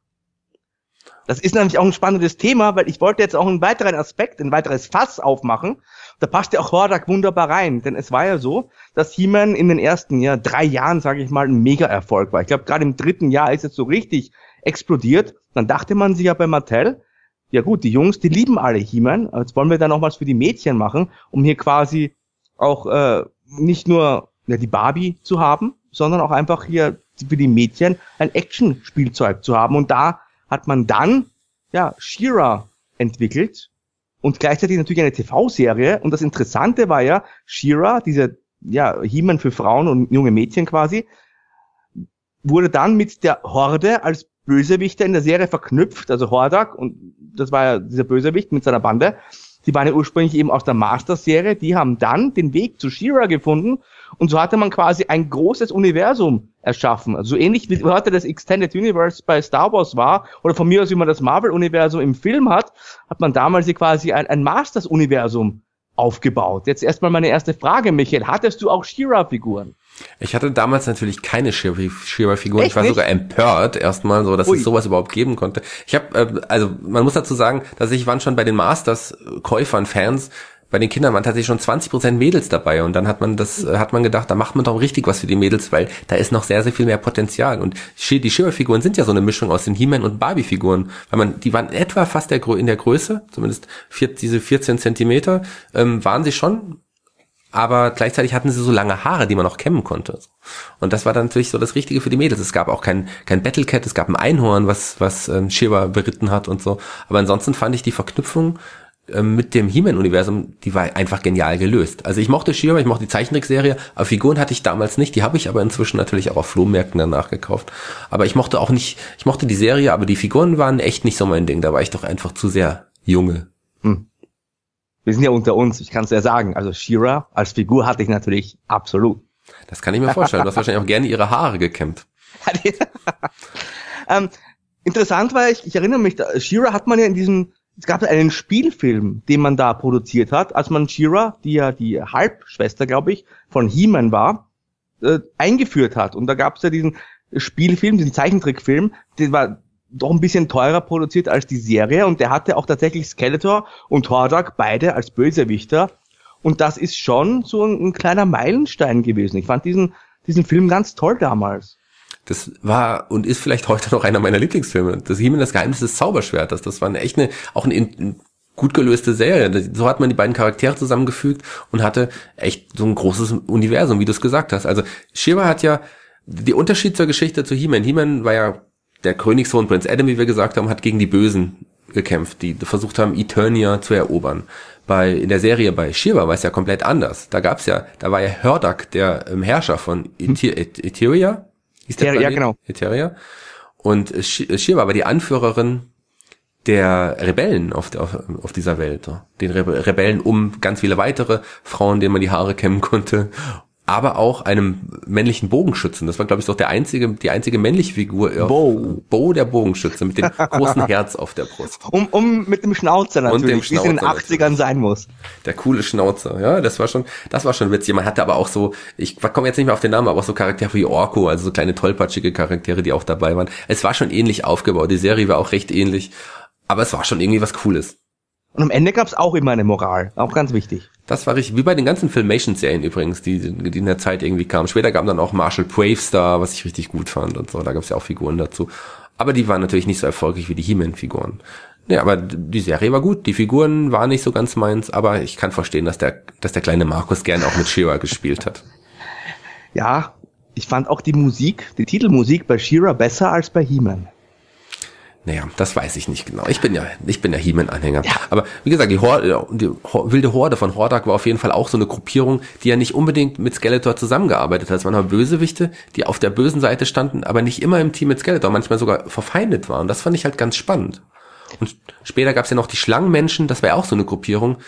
Das ist nämlich auch ein spannendes Thema, weil ich wollte jetzt auch einen weiteren Aspekt, ein weiteres Fass aufmachen da passt ja auch Hordak wunderbar rein, denn es war ja so, dass He-Man in den ersten ja, drei Jahren, sage ich mal, ein Mega-Erfolg war. Ich glaube, gerade im dritten Jahr ist es so richtig explodiert. Dann dachte man sich ja bei Mattel, ja gut, die Jungs, die lieben alle He-Man, jetzt wollen wir da noch was für die Mädchen machen, um hier quasi auch äh, nicht nur ja, die Barbie zu haben, sondern auch einfach hier für die Mädchen ein Action-Spielzeug zu haben. Und da hat man dann ja Shira entwickelt, und gleichzeitig natürlich eine TV-Serie. Und das Interessante war ja, Shira, diese ja, He-Man für Frauen und junge Mädchen quasi, wurde dann mit der Horde als Bösewichter in der Serie verknüpft, also Hordak, und das war ja dieser Bösewicht mit seiner Bande. Die waren ja ursprünglich eben aus der Master-Serie, die haben dann den Weg zu Shira gefunden Und so hatte man quasi ein großes Universum erschaffen. Also so ähnlich wie heute das Extended Universe bei Star Wars war, oder von mir aus, wie man das Marvel-Universum im Film hat, hat man damals hier quasi ein, ein Masters-Universum aufgebaut. Jetzt erstmal meine erste Frage, Michael. Hattest du auch Shira-Figuren? Ich hatte damals natürlich keine Shira-Figuren. Ich war nicht? sogar empört erstmal, so dass Ui. es sowas überhaupt geben konnte. Ich habe, äh, also man muss dazu sagen, dass ich waren schon bei den Masters-Käufern, Fans, bei den Kindern waren tatsächlich schon 20 Prozent Mädels dabei und dann hat man das, äh, hat man gedacht, da macht man doch richtig was für die Mädels, weil da ist noch sehr, sehr viel mehr Potenzial und die Shiva-Figuren sind ja so eine Mischung aus den He-Man und Barbie-Figuren, weil man, die waren etwa fast der, in der Größe, zumindest vier, diese 14 Zentimeter, ähm, waren sie schon, aber gleichzeitig hatten sie so lange Haare, die man auch kämmen konnte. Und das war dann natürlich so das Richtige für die Mädels. Es gab auch kein, kein Battlecat, es gab ein Einhorn, was, was ähm, Shiva beritten hat und so. Aber ansonsten fand ich die Verknüpfung mit dem He-Man-Universum, die war einfach genial gelöst. Also ich mochte She-Ra, ich mochte die Zeichentrickserie, aber Figuren hatte ich damals nicht, die habe ich aber inzwischen natürlich auch auf Flohmärkten danach gekauft. Aber ich mochte auch nicht, ich mochte die Serie, aber die Figuren waren echt nicht so mein Ding, da war ich doch einfach zu sehr junge. Hm. Wir sind ja unter uns, ich kann es ja sagen, also She-Ra als Figur hatte ich natürlich absolut. Das kann ich mir vorstellen, du hast wahrscheinlich auch gerne ihre Haare gekämmt. [laughs] ähm, interessant war ich, ich erinnere mich, She-Ra hat man ja in diesem es gab einen Spielfilm, den man da produziert hat, als man Shira, die ja die Halbschwester, glaube ich, von He-Man war, äh, eingeführt hat. Und da gab es ja diesen Spielfilm, diesen Zeichentrickfilm, der war doch ein bisschen teurer produziert als die Serie und der hatte auch tatsächlich Skeletor und Hordak beide als Bösewichter. Und das ist schon so ein, ein kleiner Meilenstein gewesen. Ich fand diesen, diesen Film ganz toll damals. Das war und ist vielleicht heute noch einer meiner Lieblingsfilme. Das He-Man, das Geheimnis des Zauberschwertes. Das war eine echt eine, auch eine, eine gut gelöste Serie. So hat man die beiden Charaktere zusammengefügt und hatte echt so ein großes Universum, wie du es gesagt hast. Also Shiva hat ja die Unterschied zur Geschichte zu He-Man. He-Man war ja der Königssohn Prinz Adam, wie wir gesagt haben, hat gegen die Bösen gekämpft, die versucht haben, Eternia zu erobern. Bei, in der Serie bei Shiva war es ja komplett anders. Da gab's ja, da war ja Hördak, der ähm, Herrscher von Eteria, hieß der Planet? Ja, genau. Eteria. Und Shiva war die Anführerin der Rebellen auf, der, auf, auf dieser Welt. Den Rebellen um ganz viele weitere Frauen, denen man die Haare kämmen konnte aber auch einem männlichen Bogenschützen. Das war, glaube ich, doch der einzige, die einzige männliche Figur. Bo. Bo, der Bogenschütze, mit dem großen Herz auf der Brust. Um, um mit dem Schnauzer natürlich, wie es in den 80ern natürlich. sein muss. Der coole Schnauzer, ja, das war schon, das war schon witzig. Man hatte aber auch so, ich komme jetzt nicht mehr auf den Namen, aber auch so Charaktere wie Orko, also so kleine tollpatschige Charaktere, die auch dabei waren. Es war schon ähnlich aufgebaut. Die Serie war auch recht ähnlich. Aber es war schon irgendwie was Cooles. Und am Ende gab es auch immer eine Moral, auch ganz wichtig. Das war richtig, wie bei den ganzen Filmation-Serien übrigens, die, die in der Zeit irgendwie kamen. Später gab dann auch Marshall Bravestar, was ich richtig gut fand und so, da gab es ja auch Figuren dazu. Aber die waren natürlich nicht so erfolgreich wie die He-Man-Figuren. Ja, aber die Serie war gut, die Figuren waren nicht so ganz meins, aber ich kann verstehen, dass der, dass der kleine Markus gern auch mit Shira gespielt hat. Ja, ich fand auch die Musik, die Titelmusik bei Shira besser als bei He-Man. Naja, das weiß ich nicht genau. Ich bin ja, ich bin ja He-Man-Anhänger. Ja. Aber wie gesagt, die, Horde, die wilde Horde von Hordak war auf jeden Fall auch so eine Gruppierung, die ja nicht unbedingt mit Skeletor zusammengearbeitet hat. Es waren aber Bösewichte, die auf der bösen Seite standen, aber nicht immer im Team mit Skeletor, manchmal sogar verfeindet waren. Das fand ich halt ganz spannend. Und später gab es ja noch die Schlangenmenschen, das war ja auch so eine Gruppierung,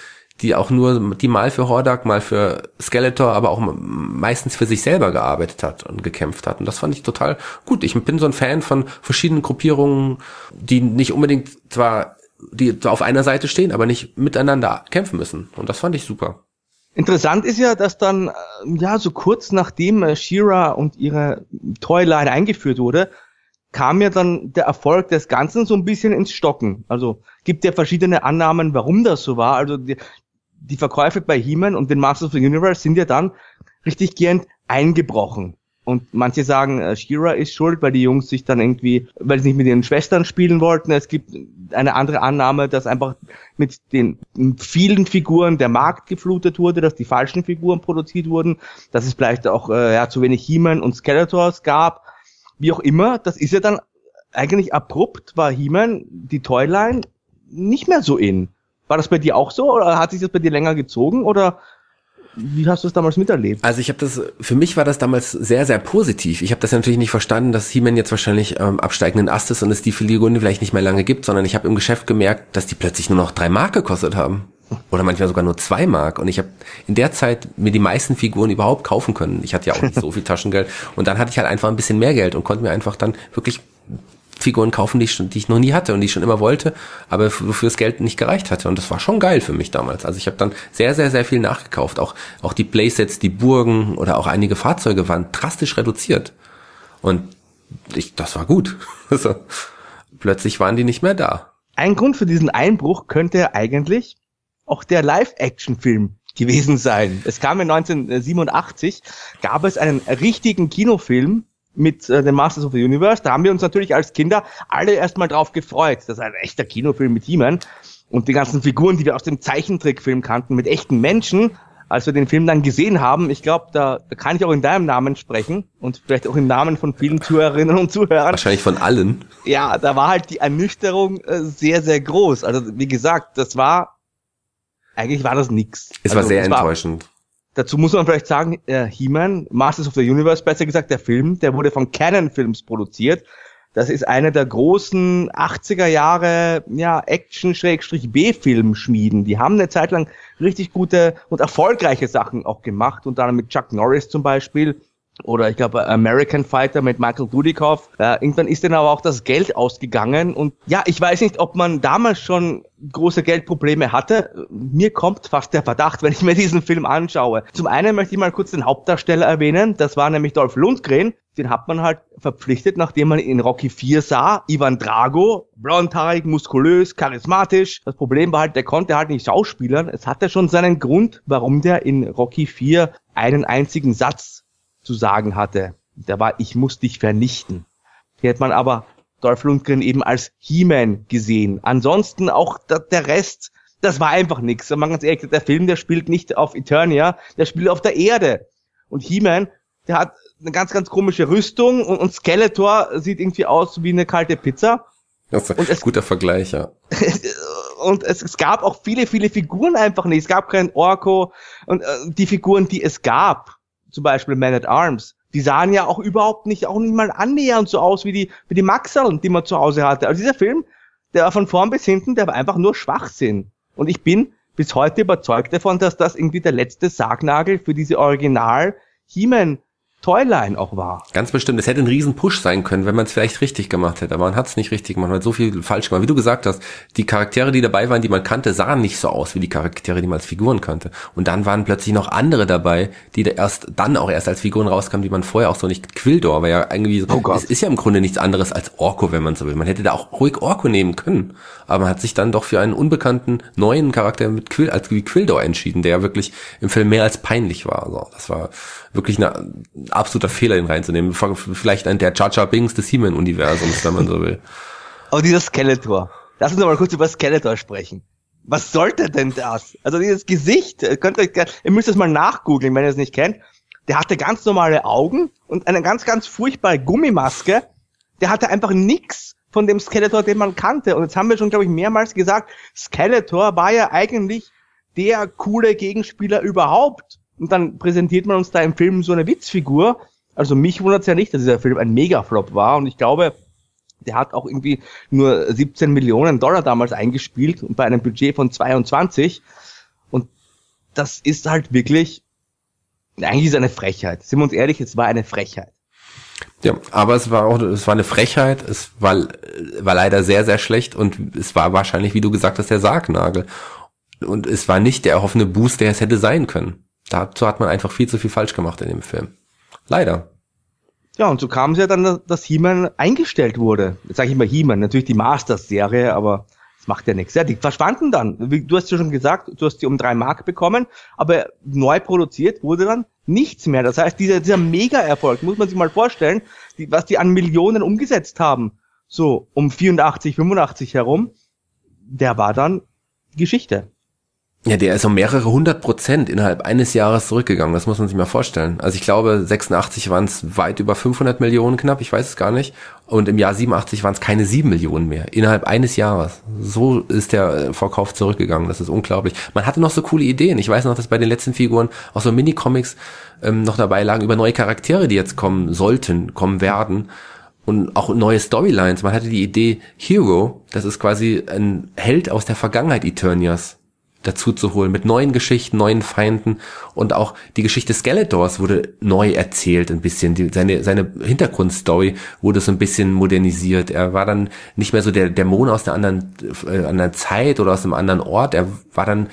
die auch nur, die mal für Hordak, mal für Skeletor, aber auch meistens für sich selber gearbeitet hat und gekämpft hat. Und das fand ich total gut. Ich bin so ein Fan von verschiedenen Gruppierungen, die nicht unbedingt zwar, die auf einer Seite stehen, aber nicht miteinander kämpfen müssen. Und das fand ich super. Interessant ist ja, dass dann, äh, ja, so kurz nachdem äh, Shira und ihre Toyline eingeführt wurde, kam ja dann der Erfolg des Ganzen so ein bisschen ins Stocken. Also gibt ja verschiedene Annahmen, warum das so war. Also die, die Verkäufe bei He-Man und den Masters of the Universe sind ja dann richtig gehend eingebrochen. Und manche sagen, äh, Shira ist schuld, weil die Jungs sich dann irgendwie, weil sie nicht mit ihren Schwestern spielen wollten. Es gibt eine andere Annahme, dass einfach mit den vielen Figuren der Markt geflutet wurde, dass die falschen Figuren produziert wurden, dass es vielleicht auch äh, ja, zu wenig He-Man und Skeletors gab. Wie auch immer, das ist ja dann eigentlich abrupt, war He-Man, die Toyline, nicht mehr so in. War das bei dir auch so oder hat sich das bei dir länger gezogen oder wie hast du es damals miterlebt? Also ich habe das, für mich war das damals sehr, sehr positiv. Ich habe das natürlich nicht verstanden, dass He-Man jetzt wahrscheinlich ähm, absteigenden Ast ist und es die Figuren vielleicht nicht mehr lange gibt, sondern ich habe im Geschäft gemerkt, dass die plötzlich nur noch drei Mark gekostet haben. oder manchmal sogar nur zwei Mark. Und ich habe in der Zeit mir die meisten Figuren überhaupt kaufen können. Ich hatte ja auch nicht so viel Taschengeld. Und dann hatte ich halt einfach ein bisschen mehr Geld und konnte mir einfach dann wirklich Figuren kaufen, die ich, schon, die ich noch nie hatte und die ich schon immer wollte, aber wofür das Geld nicht gereicht hatte. Und das war schon geil für mich damals. Also ich habe dann sehr, sehr, sehr viel nachgekauft. Auch, auch die Playsets, die Burgen oder auch einige Fahrzeuge waren drastisch reduziert. Und ich, das war gut. [laughs] Also, plötzlich waren die nicht mehr da. Ein Grund für diesen Einbruch könnte eigentlich auch der Live-Action-Film gewesen sein. Es kam in 1987, gab es einen richtigen Kinofilm mit äh, den Masters of the Universe. Da haben wir uns natürlich als Kinder alle erstmal drauf gefreut. Das ist ein echter Kinofilm mit He-Man. Und die ganzen Figuren, die wir aus dem Zeichentrickfilm kannten, mit echten Menschen, als wir den Film dann gesehen haben, ich glaube, da, da kann ich auch in deinem Namen sprechen und vielleicht auch im Namen von vielen Zuhörerinnen und Zuhörern. Wahrscheinlich von allen. Ja, da war halt die Ernüchterung äh, sehr, sehr groß. Also wie gesagt, das war eigentlich war das nix. Es also, war sehr enttäuschend. Dazu muss man vielleicht sagen, äh, He-Man, Masters of the Universe, besser gesagt, der Film, der wurde von Canon Films produziert. Das ist eine der großen 80er Jahre ja, Action-B-Film-Schmieden. Die haben eine Zeit lang richtig gute und erfolgreiche Sachen auch gemacht, und dann mit Chuck Norris zum Beispiel oder ich glaube American Fighter mit Michael Dudikoff. Äh, irgendwann ist denen aber auch das Geld ausgegangen und ja, ich weiß nicht, ob man damals schon große Geldprobleme hatte. Mir kommt fast der Verdacht, wenn ich mir diesen Film anschaue. Zum einen möchte ich mal kurz den Hauptdarsteller erwähnen, das war nämlich Dolph Lundgren. Den hat man halt verpflichtet, nachdem man in Rocky 4 sah. Ivan Drago, blondhaarig, muskulös, charismatisch. Das Problem war halt, der konnte halt nicht schauspielern. Es hatte schon seinen Grund, warum der in Rocky 4 einen einzigen Satz zu sagen hatte. Der war, ich muss dich vernichten. Hier hat man aber Dolph Lundgren eben als He-Man gesehen. Ansonsten auch der Rest, das war einfach nichts. Man ganz ehrlich, der Film, der spielt nicht auf Eternia, der spielt auf der Erde. Und He-Man, der hat eine ganz, ganz komische Rüstung und, und Skeletor sieht irgendwie aus wie eine kalte Pizza. Das ist ein es, guter Vergleich, ja. [laughs] und es, es gab auch viele, viele Figuren einfach nicht. Es gab kein Orko und äh, die Figuren, die es gab, zum Beispiel Man at Arms, die sahen ja auch überhaupt nicht, auch nicht mal annähernd so aus wie die, wie die Maxeln, die man zu Hause hatte. Also dieser Film, der war von vorn bis hinten, der war einfach nur Schwachsinn. Und ich bin bis heute überzeugt davon, dass das irgendwie der letzte Sargnagel für diese Original He-Man Toyline auch war. Ganz bestimmt. Es hätte ein riesen Push sein können, wenn man es vielleicht richtig gemacht hätte. Aber man hat es nicht richtig gemacht. Man hat so viel falsch gemacht. Wie du gesagt hast, die Charaktere, die dabei waren, die man kannte, sahen nicht so aus wie die Charaktere, die man als Figuren kannte. Und dann waren plötzlich noch andere dabei, die da erst dann auch erst als Figuren rauskamen, die man vorher auch so nicht. Quildor war ja irgendwie, oh es ist ja im Grunde nichts anderes als Orko, wenn man so will. Man hätte da auch ruhig Orko nehmen können. Aber man hat sich dann doch für einen unbekannten neuen Charakter mit Quill, als wie Quildor entschieden, der ja wirklich im Film mehr als peinlich war. Also, das war wirklich eine absoluter Fehler, ihn reinzunehmen. Vielleicht ein der Jar Binks des He-Man-Universums, wenn man so will. [laughs] Aber dieser Skeletor. Lass uns noch mal kurz über Skeletor sprechen. Was sollte denn das? Also dieses Gesicht, könnt ihr, ihr müsst es mal nachgoogeln, wenn ihr es nicht kennt. Der hatte ganz normale Augen und eine ganz, ganz furchtbare Gummimaske. Der hatte einfach nix von dem Skeletor, den man kannte. Und jetzt haben wir schon, glaube ich, mehrmals gesagt, Skeletor war ja eigentlich der coole Gegenspieler überhaupt. Und dann präsentiert man uns da im Film so eine Witzfigur. Also mich wundert es ja nicht, dass dieser Film ein Megaflop war. Und ich glaube, der hat auch irgendwie nur 17 Millionen Dollar damals eingespielt und bei einem Budget von 22. Und das ist halt wirklich, eigentlich ist eine Frechheit. Sind wir uns ehrlich, es war eine Frechheit. Ja, aber es war auch, es war eine Frechheit, es war, war leider sehr, sehr schlecht und es war wahrscheinlich, wie du gesagt hast, der Sargnagel. Und es war nicht der erhoffene Boost, der es hätte sein können. Dazu hat man einfach viel zu viel falsch gemacht in dem Film. Leider. Ja, und so kam es ja dann, dass He-Man eingestellt wurde. Jetzt sage ich mal He-Man, natürlich die Masters-Serie, aber das macht ja nichts. Ja, die verschwanden dann. Du hast ja schon gesagt, du hast die um drei Mark bekommen, aber neu produziert wurde dann nichts mehr. Das heißt, dieser, dieser Mega-Erfolg, muss man sich mal vorstellen, die, was die an Millionen umgesetzt haben, so um 84, 85 herum, der war dann Geschichte. Ja, der ist um mehrere hundert Prozent innerhalb eines Jahres zurückgegangen. Das muss man sich mal vorstellen. Also ich glaube, 86 waren es weit über 500 Millionen knapp, ich weiß es gar nicht. Und im Jahr 87 waren es keine sieben Millionen mehr. Innerhalb eines Jahres. So ist der äh, Verkauf zurückgegangen. Das ist unglaublich. Man hatte noch so coole Ideen. Ich weiß noch, dass bei den letzten Figuren auch so Mini-Comics ähm, noch dabei lagen über neue Charaktere, die jetzt kommen sollten, kommen werden und auch neue Storylines. Man hatte die Idee Hero, das ist quasi ein Held aus der Vergangenheit Eternias dazu zu holen, mit neuen Geschichten, neuen Feinden. Und auch die Geschichte Skeletors wurde neu erzählt ein bisschen, die, seine, seine Hintergrundstory wurde so ein bisschen modernisiert. Er war dann nicht mehr so der Dämon aus einer anderen, äh, anderen Zeit oder aus einem anderen Ort, er war dann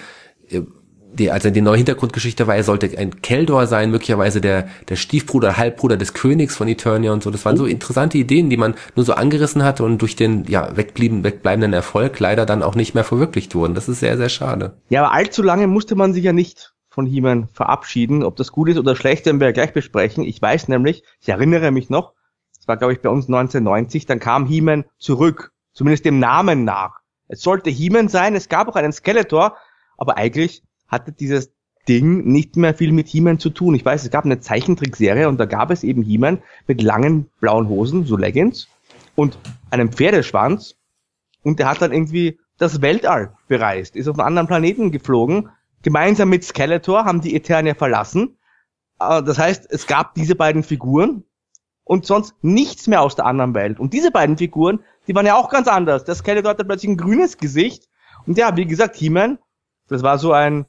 die, also die neue Hintergrundgeschichte war, er sollte ein Keldor sein, möglicherweise der, der Stiefbruder, Halbbruder des Königs von Eternia und so. Das waren so oh. interessante Ideen, die man nur so angerissen hatte und durch den, ja, wegblieben, wegbleibenden Erfolg leider dann auch nicht mehr verwirklicht wurden. Das ist sehr, sehr schade. Ja, aber allzu lange musste man sich ja nicht von He-Man verabschieden. Ob das gut ist oder schlecht, werden wir ja gleich besprechen. Ich weiß nämlich, ich erinnere mich noch, das war glaube ich bei uns 1990, dann kam He-Man zurück. Zumindest dem Namen nach. Es sollte He-Man sein, es gab auch einen Skeletor, aber eigentlich hatte dieses Ding nicht mehr viel mit He-Man zu tun. Ich weiß, es gab eine Zeichentrickserie und da gab es eben He-Man mit langen blauen Hosen, so Leggings, und einem Pferdeschwanz. Und der hat dann irgendwie das Weltall bereist, ist auf einen anderen Planeten geflogen. Gemeinsam mit Skeletor haben die Eternia verlassen. Äh, das heißt, es gab diese beiden Figuren und sonst nichts mehr aus der anderen Welt. Und diese beiden Figuren, die waren ja auch ganz anders. Der Skeletor hatte plötzlich ein grünes Gesicht. Und ja, wie gesagt, He-Man, das war so ein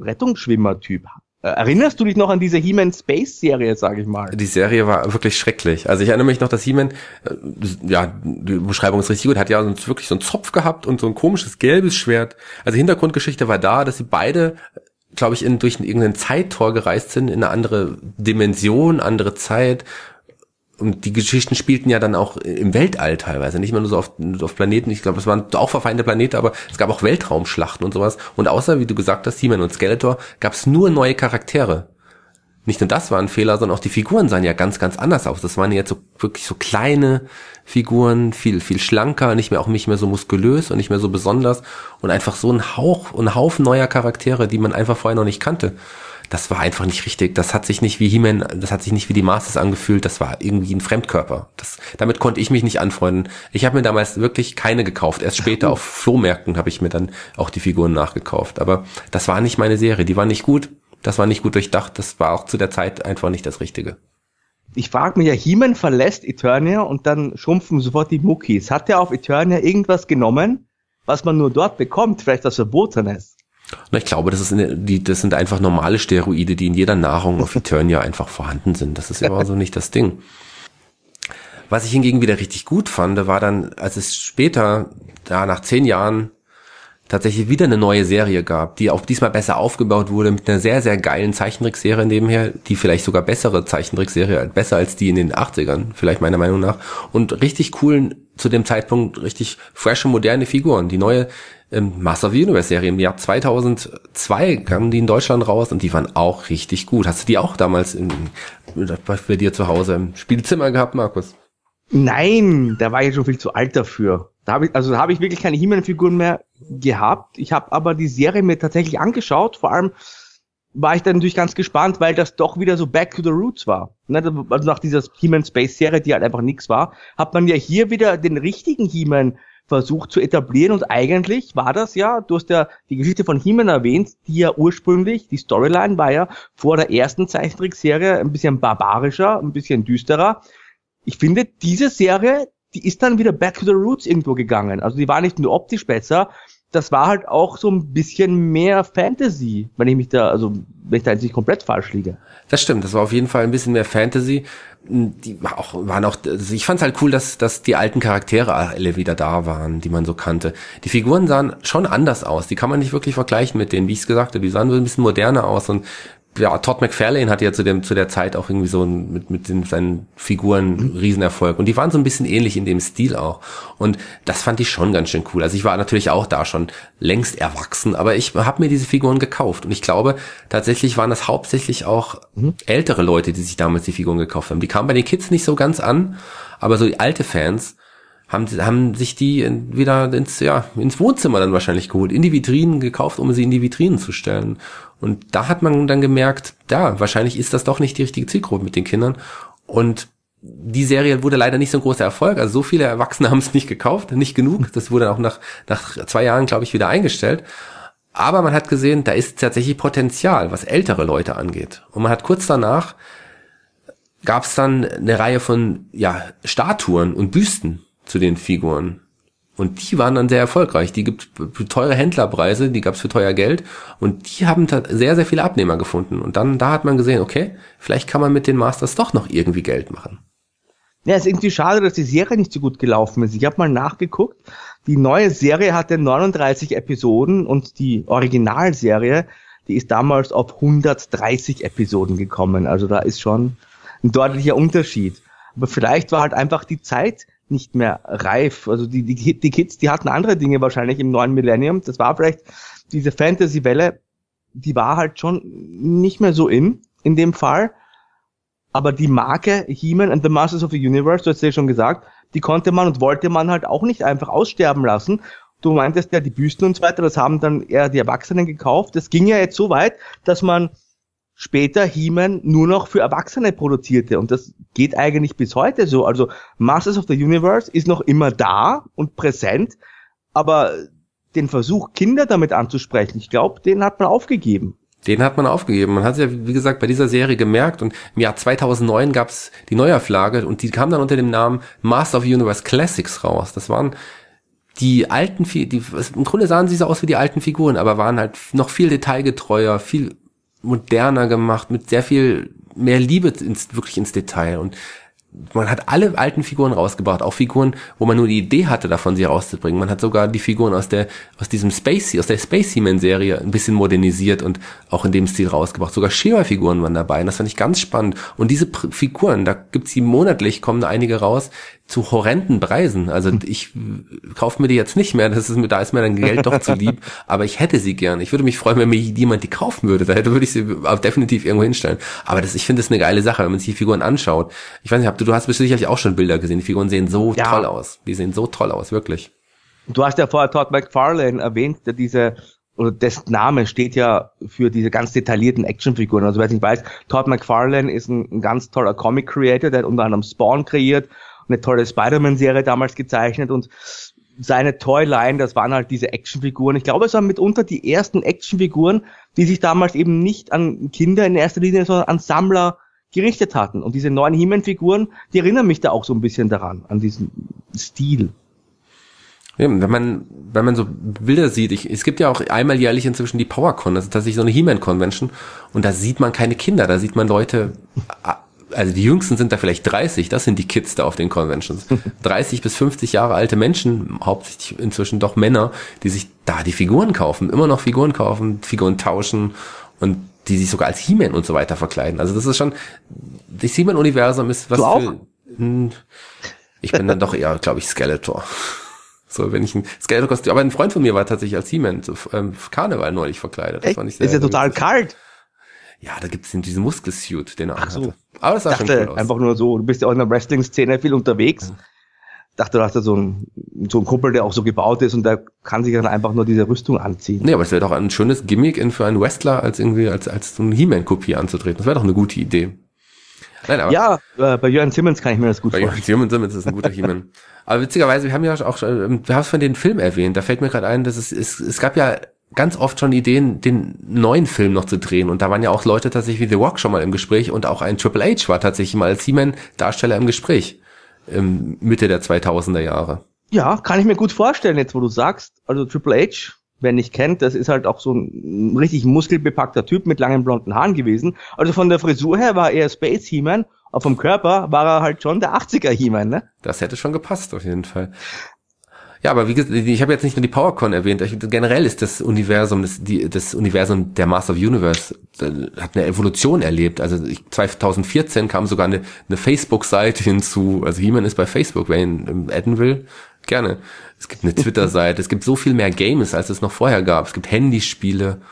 Rettungsschwimmer-Typ. Äh, erinnerst du dich noch an diese He-Man Space Serie, sag ich mal? Die Serie war wirklich schrecklich. Also ich erinnere mich noch, dass He-Man, äh, ja, die Beschreibung ist richtig gut, hat ja wirklich so einen Zopf gehabt und so ein komisches gelbes Schwert. Also Hintergrundgeschichte war da, dass sie beide glaube ich, in, durch irgendein Zeittor gereist sind, in eine andere Dimension, andere Zeit und die Geschichten spielten ja dann auch im Weltall teilweise, nicht mehr nur so auf, auf Planeten. Ich glaube, es waren auch verfeindete Planeten, aber es gab auch Weltraumschlachten und sowas. Und außer, wie du gesagt hast, He-Man und Skeletor, gab es nur neue Charaktere. Nicht nur das war ein Fehler, sondern auch die Figuren sahen ja ganz, ganz anders aus. Das waren jetzt so wirklich so kleine Figuren, viel, viel schlanker, nicht mehr auch nicht mehr so muskulös und nicht mehr so besonders und einfach so ein Hauch, ein Haufen neuer Charaktere, die man einfach vorher noch nicht kannte das war einfach nicht richtig. Das hat sich nicht wie He-Man, das hat sich nicht wie die Masters angefühlt. Das war irgendwie ein Fremdkörper. Das, damit konnte ich mich nicht anfreunden. Ich habe mir damals wirklich keine gekauft. Erst später [laughs] auf Flohmärkten habe ich mir dann auch die Figuren nachgekauft. Aber das war nicht meine Serie. Die war nicht gut. Das war nicht gut durchdacht. Das war auch zu der Zeit einfach nicht das Richtige. Ich frage mich ja, He-Man verlässt Eternia und dann schrumpfen sofort die Muckis. Hat er auf Eternia irgendwas genommen, was man nur dort bekommt? Vielleicht das Verbotenes? Na, ich glaube, das, ist die, das sind einfach normale Steroide, die in jeder Nahrung auf Eternia einfach vorhanden sind. Das ist aber [laughs] so nicht das Ding. Was ich hingegen wieder richtig gut fand, war dann, als es später, da nach zehn Jahren, tatsächlich wieder eine neue Serie gab, die auch diesmal besser aufgebaut wurde, mit einer sehr, sehr geilen Zeichentrickserie nebenher, die vielleicht sogar bessere Zeichentrickserie, besser als die in den 80ern, vielleicht meiner Meinung nach, und richtig coolen, zu dem Zeitpunkt richtig frische, moderne Figuren. Die neue ähm, Master of the Universe Serie im Jahr 2002 kamen die in Deutschland raus und die waren auch richtig gut. Hast du die auch damals in, bei dir zu Hause im Spielzimmer gehabt, Markus? Nein, da war ich schon viel zu alt dafür. Da habe ich, also da habe ich wirklich keine He-Man-Figuren mehr gehabt. Ich habe aber die Serie mir tatsächlich angeschaut. Vor allem war ich dann natürlich ganz gespannt, weil das doch wieder so Back to the Roots war. Ne, also nach dieser He-Man Space Serie, die halt einfach nichts war, hat man ja hier wieder den richtigen He-Man versucht zu etablieren und eigentlich war das ja, du hast ja die Geschichte von He-Man erwähnt, die ja ursprünglich, die Storyline war ja vor der ersten Zeichentrickserie ein bisschen barbarischer, ein bisschen düsterer. Ich finde, diese Serie, die ist dann wieder back to the roots irgendwo gegangen. Also die war nicht nur optisch besser, das war halt auch so ein bisschen mehr Fantasy, wenn ich mich da, also wenn ich da jetzt nicht komplett falsch liege. Das stimmt, das war auf jeden Fall ein bisschen mehr Fantasy. Die war auch, waren auch, also ich fand's halt cool, dass, dass die alten Charaktere alle wieder da waren, die man so kannte. Die Figuren sahen schon anders aus, die kann man nicht wirklich vergleichen mit denen, wie ich es gesagt habe, die sahen so ein bisschen moderner aus und ja, Todd McFarlane hatte ja zu dem zu der Zeit auch irgendwie so ein, mit mit den, seinen Figuren mhm. Riesenerfolg und die waren so ein bisschen ähnlich in dem Stil auch und das fand ich schon ganz schön cool. Also ich war natürlich auch da schon längst erwachsen, aber ich habe mir diese Figuren gekauft und ich glaube tatsächlich waren das hauptsächlich auch mhm. ältere Leute, die sich damals die Figuren gekauft haben. Die kamen bei den Kids nicht so ganz an, aber so die alte Fans haben, haben sich die wieder ins, ja, ins Wohnzimmer dann wahrscheinlich geholt, in die Vitrinen gekauft, um sie in die Vitrinen zu stellen. Und da hat man dann gemerkt, ja, wahrscheinlich ist das doch nicht die richtige Zielgruppe mit den Kindern. Und die Serie wurde leider nicht so ein großer Erfolg. Also so viele Erwachsene [laughs] haben es nicht gekauft, nicht genug. Das wurde auch nach, nach zwei Jahren, glaube ich, wieder eingestellt. Aber man hat gesehen, da ist tatsächlich Potenzial, was ältere Leute angeht. Und man hat kurz danach gab es dann eine Reihe von ja, Statuen und Büsten zu den Figuren. Und die waren dann sehr erfolgreich. Die gibt für teure Händlerpreise, die gab es für teuer Geld. Und die haben sehr, sehr viele Abnehmer gefunden. Und dann, da hat man gesehen, okay, vielleicht kann man mit den Masters doch noch irgendwie Geld machen. Ja, es ist irgendwie schade, dass die Serie nicht so gut gelaufen ist. Ich habe mal nachgeguckt. Die neue Serie hatte 39 Episoden und die Originalserie, die ist damals auf 130 Episoden gekommen. Also da ist schon ein deutlicher Unterschied. Aber vielleicht war halt einfach die Zeit nicht mehr reif. Also die, die, die Kids, die hatten andere Dinge wahrscheinlich im neuen Millennium. Das war vielleicht diese Fantasy-Welle, die war halt schon nicht mehr so in, in dem Fall. Aber die Marke He-Man and the Masters of the Universe, du hast ja schon gesagt, die konnte man und wollte man halt auch nicht einfach aussterben lassen. Du meintest ja die Büsten und so weiter, das haben dann eher die Erwachsenen gekauft. Das ging ja jetzt so weit, dass man später He-Man nur noch für Erwachsene produzierte. Und das geht eigentlich bis heute so. Also Masters of the Universe ist noch immer da und präsent, aber den Versuch, Kinder damit anzusprechen, ich glaube, den hat man aufgegeben. Den hat man aufgegeben. Man hat es ja, wie gesagt, bei dieser Serie gemerkt und im Jahr 2009 gab es die Neuauflage und die kam dann unter dem Namen Master of the Universe Classics raus. Das waren die alten, die, im Grunde sahen sie so aus wie die alten Figuren, aber waren halt noch viel detailgetreuer, viel moderner gemacht, mit sehr viel mehr Liebe ins, wirklich ins Detail und man hat alle alten Figuren rausgebracht, auch Figuren, wo man nur die Idee hatte, davon sie rauszubringen. Man hat sogar die Figuren aus der, aus diesem Spacey, aus der Space Seaman Serie ein bisschen modernisiert und auch in dem Stil rausgebracht. Sogar Shiva-Figuren waren dabei und das fand ich ganz spannend. Und diese Figuren, da gibt's sie monatlich, kommen da einige raus, zu horrenden Preisen. Also hm. ich kaufe mir die jetzt nicht mehr, das ist mir, da ist mir dann Geld doch zu lieb, [laughs] aber ich hätte sie gern. Ich würde mich freuen, wenn mir jemand die kaufen würde. Da würde ich sie definitiv irgendwo hinstellen. Aber das, ich finde das eine geile Sache, wenn man sich die Figuren anschaut. Ich weiß nicht, du, du hast sicherlich auch schon Bilder gesehen. Die Figuren sehen so ja. toll aus. Die sehen so toll aus, wirklich. Du hast ja vorher Todd McFarlane erwähnt, der diese oder dessen Name steht ja für diese ganz detaillierten Actionfiguren. Also wer es nicht weiß, Todd McFarlane ist ein, ein ganz toller Comic Creator, der hat unter anderem Spawn kreiert eine tolle Spider-Man-Serie damals gezeichnet und seine Toyline, das waren halt diese Actionfiguren. Ich glaube, es waren mitunter die ersten Actionfiguren, die sich damals eben nicht an Kinder in erster Linie, sondern an Sammler gerichtet hatten. Und diese neuen He-Man-Figuren, die erinnern mich da auch so ein bisschen daran, an diesen Stil. Ja, wenn man, wenn man so Bilder sieht, ich, es gibt ja auch einmal jährlich inzwischen die PowerCon, das ist tatsächlich so eine He-Man-Convention, und da sieht man keine Kinder, da sieht man Leute also die Jüngsten sind da vielleicht 30, das sind die Kids da auf den Conventions. [laughs] 30 bis 50 Jahre alte Menschen, hauptsächlich inzwischen doch Männer, die sich da die Figuren kaufen, immer noch Figuren kaufen, Figuren tauschen und die sich sogar als He-Man und so weiter verkleiden. Also das ist schon, das He-Man-Universum ist was du auch? Für, hm, ich bin dann doch eher, glaube ich, Skeletor. [laughs] So, wenn ich ein Skeletor-Kostüm, aber ein Freund von mir war tatsächlich als He-Man zu ähm, Karneval neulich verkleidet. Das Echt? fand ich sehr, ist ja total kalt. Ja, da gibt's diesen Muskelsuit, den er Ach so. hatte. Aber das sah dachte, schon cool aus. einfach nur so, du bist ja auch in der Wrestling-Szene viel unterwegs. Ja. Dachte, du hast da so einen, so einen Kumpel, der auch so gebaut ist und der kann sich dann einfach nur diese Rüstung anziehen. Nee, aber es wäre doch ein schönes Gimmick in, für einen Wrestler, als irgendwie, als, als so eine He-Man-Kopie anzutreten. Das wäre doch eine gute Idee. Nein, aber ja, äh, bei Jörn Simmons kann ich mir das gut bei vorstellen. Bei Jörn Simmons ist ein guter He-Man. [laughs] aber witzigerweise, wir haben ja auch schon, wir haben es von den Film erwähnt, da fällt mir gerade ein, dass es, es, es gab ja ganz oft schon Ideen, den neuen Film noch zu drehen. Und da waren ja auch Leute tatsächlich wie The Rock schon mal im Gespräch und auch ein Triple H war tatsächlich mal als He-Man-Darsteller im Gespräch. Ähm, Mitte der 2000er Jahre. Ja, kann ich mir gut vorstellen, jetzt wo du sagst. Also Triple H, wer nicht kennt, das ist halt auch so ein richtig muskelbepackter Typ mit langen blonden Haaren gewesen. Also von der Frisur her war er Space He-Man, aber vom Körper war er halt schon der 80er He-Man, ne? Das hätte schon gepasst, auf jeden Fall. Ja, aber wie gesagt, ich habe jetzt nicht nur die PowerCon erwähnt. Generell ist das Universum, das, die, das Universum der Master of Universe äh, hat eine Evolution erlebt. Also 2014 kam sogar eine, eine Facebook-Seite hinzu. Also He-Man ist bei Facebook, wer ihn adden will, gerne. Es gibt eine [laughs] Twitter-Seite. es gibt so viel mehr Games, als es noch vorher gab. Es gibt Handyspiele.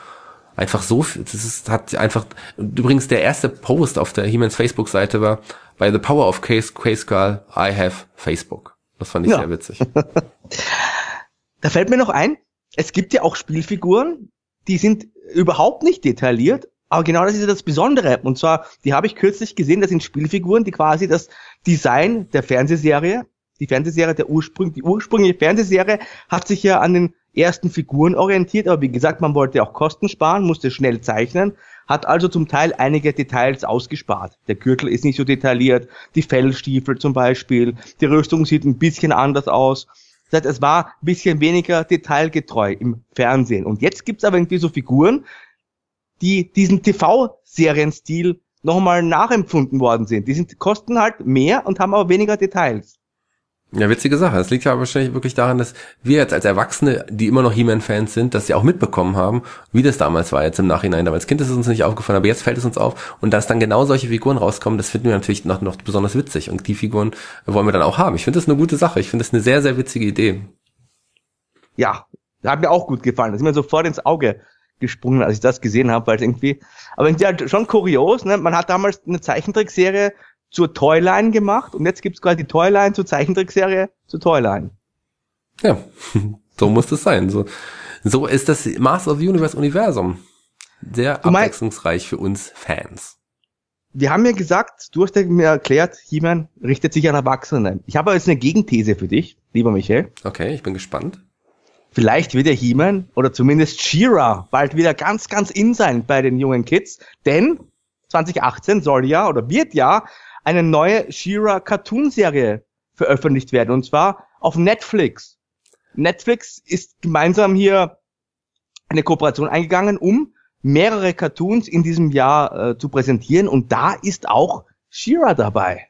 Einfach so, das ist, hat einfach, übrigens der erste Post auf der He-Mans Facebook-Seite war, by the power of Case, Case Girl, I have Facebook. Das fand ich ja. sehr witzig. [laughs] da fällt mir noch ein, es gibt ja auch Spielfiguren, die sind überhaupt nicht detailliert, aber genau das ist ja das Besondere. Und zwar, die habe ich kürzlich gesehen, das sind Spielfiguren, die quasi das Design der Fernsehserie, die Fernsehserie der Ursprung, die ursprüngliche Fernsehserie hat sich ja an den ersten Figuren orientiert, aber wie gesagt, man wollte auch Kosten sparen, musste schnell zeichnen hat also zum Teil einige Details ausgespart. Der Gürtel ist nicht so detailliert, die Fellstiefel zum Beispiel, die Rüstung sieht ein bisschen anders aus. Das heißt, es war ein bisschen weniger detailgetreu im Fernsehen. Und jetzt gibt's aber irgendwie so Figuren, die diesen TV-Serienstil nochmal nachempfunden worden sind. Die sind, kosten halt mehr und haben aber weniger Details. Ja, witzige Sache. Es liegt ja wahrscheinlich wirklich daran, dass wir jetzt als Erwachsene, die immer noch He-Man-Fans sind, dass sie auch mitbekommen haben, wie das damals war jetzt im Nachhinein. Aber als Kind ist es uns nicht aufgefallen, aber jetzt fällt es uns auf. Und dass dann genau solche Figuren rauskommen, das finden wir natürlich noch, noch besonders witzig. Und die Figuren wollen wir dann auch haben. Ich finde das eine gute Sache. Ich finde das eine sehr, sehr witzige Idee. Ja, hat mir auch gut gefallen. Das ist mir sofort ins Auge gesprungen, als ich das gesehen habe, weil irgendwie, aber irgendwie halt schon kurios, ne? Man hat damals eine Zeichentrickserie zur Toyline gemacht und jetzt gibt's quasi die Toyline zur Zeichentrickserie zur Toyline. Ja, [laughs] so muss es sein. So, so ist das Master of the Universe Universum. Sehr du abwechslungsreich für uns Fans. Wir haben ja gesagt, du hast ja mir erklärt, He-Man richtet sich an Erwachsene. Ich habe jetzt eine Gegenthese für dich, lieber Michael. Okay, ich bin gespannt. Vielleicht wird der He-Man oder zumindest She-Ra bald wieder ganz, ganz in sein bei den jungen Kids, denn 2018 soll ja oder wird ja eine neue She-Ra Cartoon-Serie veröffentlicht werden und zwar auf Netflix. Netflix ist gemeinsam hier eine Kooperation eingegangen, um mehrere Cartoons in diesem Jahr äh, zu präsentieren und da ist auch She-Ra dabei.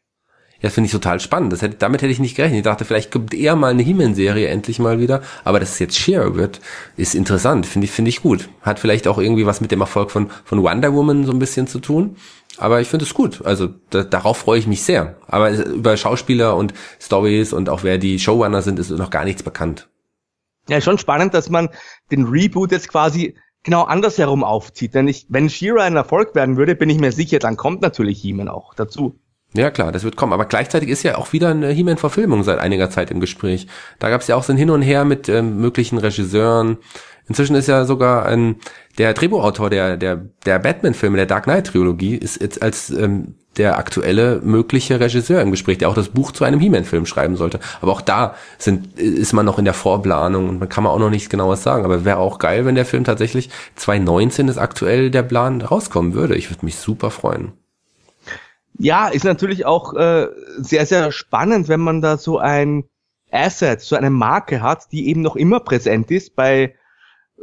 Ja, finde ich total spannend. Das hätte, damit hätte ich nicht gerechnet. Ich dachte, vielleicht kommt eher mal eine He-Man-Serie endlich mal wieder. Aber dass es jetzt Share wird, ist interessant. Finde ich, finde ich gut. Hat vielleicht auch irgendwie was mit dem Erfolg von, von Wonder Woman so ein bisschen zu tun. Aber ich finde es gut. Also da, darauf freue ich mich sehr. Aber über Schauspieler und Stories und auch wer die Showrunner sind, ist noch gar nichts bekannt. Ja, schon spannend, dass man den Reboot jetzt quasi genau andersherum aufzieht. Denn ich, wenn Shira ein Erfolg werden würde, bin ich mir sicher, dann kommt natürlich He-Man auch dazu. Ja klar, das wird kommen. Aber gleichzeitig ist ja auch wieder eine He-Man-Verfilmung seit einiger Zeit im Gespräch. Da gab es ja auch so ein Hin und Her mit ähm, möglichen Regisseuren. Inzwischen ist ja sogar ein, der Drehbuchautor der, der, der Batman-Filme, der Dark Knight-Trilogie, ist jetzt als ähm, der aktuelle mögliche Regisseur im Gespräch, der auch das Buch zu einem He-Man-Film schreiben sollte. Aber auch da sind, ist man noch in der Vorplanung und man kann man auch noch nichts genaues sagen. Aber wäre auch geil, wenn der Film tatsächlich 2019 ist aktuell der Plan rauskommen würde. Ich würde mich super freuen. Ja, ist natürlich auch äh, sehr, sehr spannend, wenn man da so ein Asset, so eine Marke hat, die eben noch immer präsent ist bei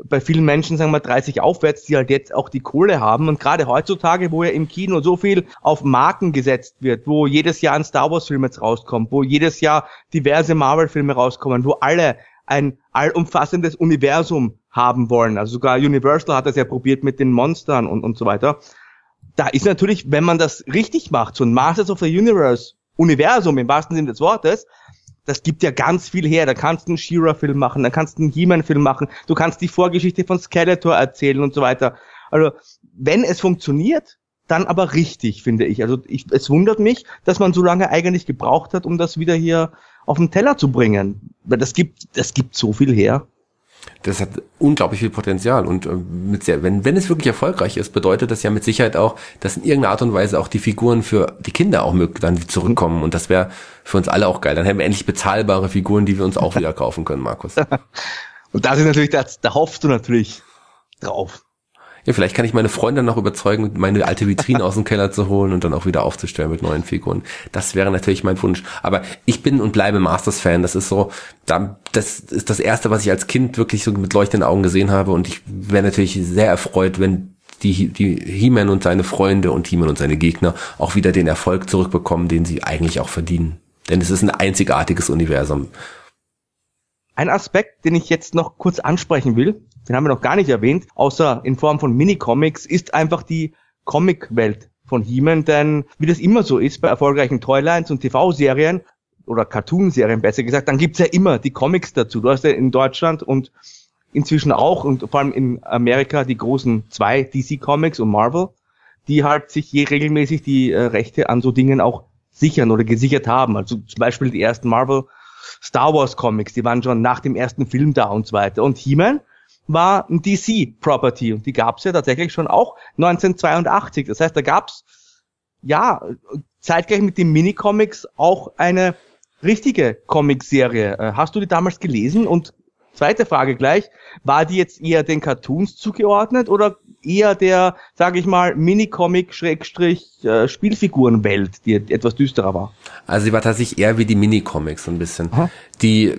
bei vielen Menschen, sagen wir 30 aufwärts, die halt jetzt auch die Kohle haben. Und gerade heutzutage, wo ja im Kino so viel auf Marken gesetzt wird, wo jedes Jahr ein Star Wars Film jetzt rauskommt, wo jedes Jahr diverse Marvel Filme rauskommen, wo alle ein allumfassendes Universum haben wollen. Also sogar Universal hat das ja probiert mit den Monstern und, und so weiter da ist natürlich, wenn man das richtig macht, so ein Masters of the Universe Universum im wahrsten Sinne des Wortes, das gibt ja ganz viel her. Da kannst du einen She-Ra-Film machen, da kannst du einen He-Man-Film machen, du kannst die Vorgeschichte von Skeletor erzählen und so weiter. Also, wenn es funktioniert, dann aber richtig, finde ich. Also, ich, es wundert mich, dass man so lange eigentlich gebraucht hat, um das wieder hier auf den Teller zu bringen. Weil das gibt, das gibt so viel her das hat unglaublich viel Potenzial und äh, mit sehr, wenn, wenn es wirklich erfolgreich ist, bedeutet das ja mit Sicherheit auch, dass in irgendeiner Art und Weise auch die Figuren für die Kinder auch dann zurückkommen und das wäre für uns alle auch geil. Dann hätten wir endlich bezahlbare Figuren, die wir uns auch wieder kaufen können, Markus. [laughs] und da ist natürlich, da, da hoffst du natürlich drauf. Ja, vielleicht kann ich meine Freunde noch überzeugen, meine alte Vitrine [laughs] aus dem Keller zu holen und dann auch wieder aufzustellen mit neuen Figuren. Das wäre natürlich mein Wunsch. Aber ich bin und bleibe Masters-Fan. Das ist so, das ist das erste, was ich als Kind wirklich so mit leuchtenden Augen gesehen habe. Und ich wäre natürlich sehr erfreut, wenn die, die He-Man und seine Freunde und He-Man und seine Gegner auch wieder den Erfolg zurückbekommen, den sie eigentlich auch verdienen. Denn es ist ein einzigartiges Universum. Ein Aspekt, den ich jetzt noch kurz ansprechen will, den haben wir noch gar nicht erwähnt, außer in Form von Minicomics, ist einfach die Comic-Welt von He-Man, denn wie das immer so ist bei erfolgreichen Toylines und TV-Serien oder Cartoon-Serien besser gesagt, dann gibt's ja immer die Comics dazu. Du hast ja in Deutschland und inzwischen auch und vor allem in Amerika die großen zwei DC Comics und Marvel, die halt sich je regelmäßig die äh, Rechte an so Dingen auch sichern oder gesichert haben. Also zum Beispiel die ersten Marvel Star Wars Comics, die waren schon nach dem ersten Film da und so weiter. Und He-Man war ein DC-Property und die gab es ja tatsächlich schon auch 1982. Das heißt, da gab es ja zeitgleich mit den Minicomics auch eine richtige Comicserie. Äh, hast du die damals gelesen? Und zweite Frage gleich, war die jetzt eher den Cartoons zugeordnet oder eher der, sage ich mal, Minicomic-Spielfigurenwelt, äh, die etwas düsterer war. Also sie war tatsächlich eher wie die Minicomics so ein bisschen. Aha. Die,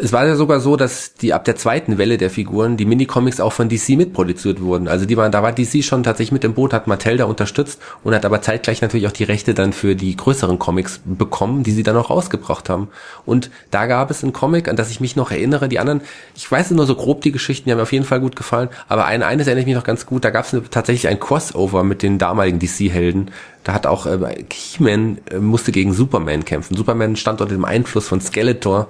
es war ja sogar so, dass die ab der zweiten Welle der Figuren die Minicomics auch von DC mitproduziert wurden. Also die waren, da war DC schon tatsächlich mit dem Boot, hat Mattel da unterstützt und hat aber zeitgleich natürlich auch die Rechte dann für die größeren Comics bekommen, die sie dann auch rausgebracht haben. Und da gab es einen Comic, an das ich mich noch erinnere. Die anderen, ich weiß nur so grob die Geschichten, die haben mir auf jeden Fall gut gefallen. Aber ein, eines erinnere ich mich noch ganz gut. Da gab es tatsächlich ein Crossover mit den damaligen Da hat auch äh, He-Man äh, musste gegen Superman kämpfen. Superman stand unter dem Einfluss von Skeletor.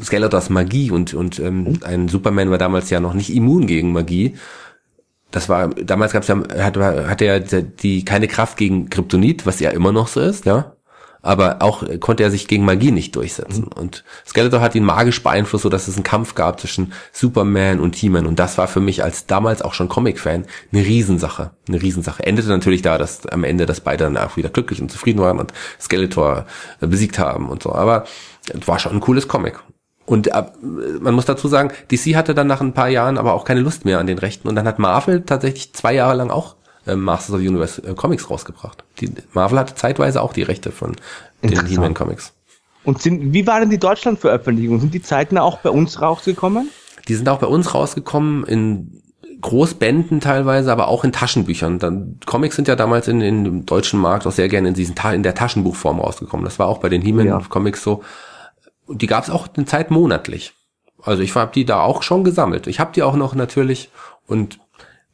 Skeletors Magie und, und ähm, mhm. ein Superman war damals ja noch nicht immun gegen Magie. Das war, damals gab's ja, hat, hatte er die keine Kraft gegen Kryptonit, was ja immer noch so ist, ja aber auch konnte er sich gegen Magie nicht durchsetzen. Mhm. Und Skeletor hat ihn magisch beeinflusst, so dass es einen Kampf gab zwischen Superman und He-Man. Und das war für mich als damals auch schon Comic-Fan eine Riesensache. Eine Riesensache. Endete natürlich da, dass am Ende, dass beide dann auch wieder glücklich und zufrieden waren und Skeletor äh, besiegt haben und so. Aber es war schon ein cooles Comic. Und äh, man muss dazu sagen, DC hatte dann nach ein paar Jahren aber auch keine Lust mehr an den Rechten. Und dann hat Marvel tatsächlich zwei Jahre lang auch äh, Masters of the Universe äh, Comics rausgebracht. Die, Marvel hatte zeitweise auch die Rechte von den He-Man Comics. Und sind, wie war denn die Deutschlandveröffentlichung? Sind die Zeiten auch bei uns rausgekommen? Die sind auch bei uns rausgekommen in Großbänden teilweise, aber auch in Taschenbüchern. Dann, Comics sind ja damals in, in dem deutschen Markt auch sehr gerne in diesen in der Taschenbuchform rausgekommen. Das war auch bei den He-Man ja. Comics so. Und die gab es auch eine Zeit monatlich. Also ich habe die da auch schon gesammelt. Ich habe die auch noch natürlich und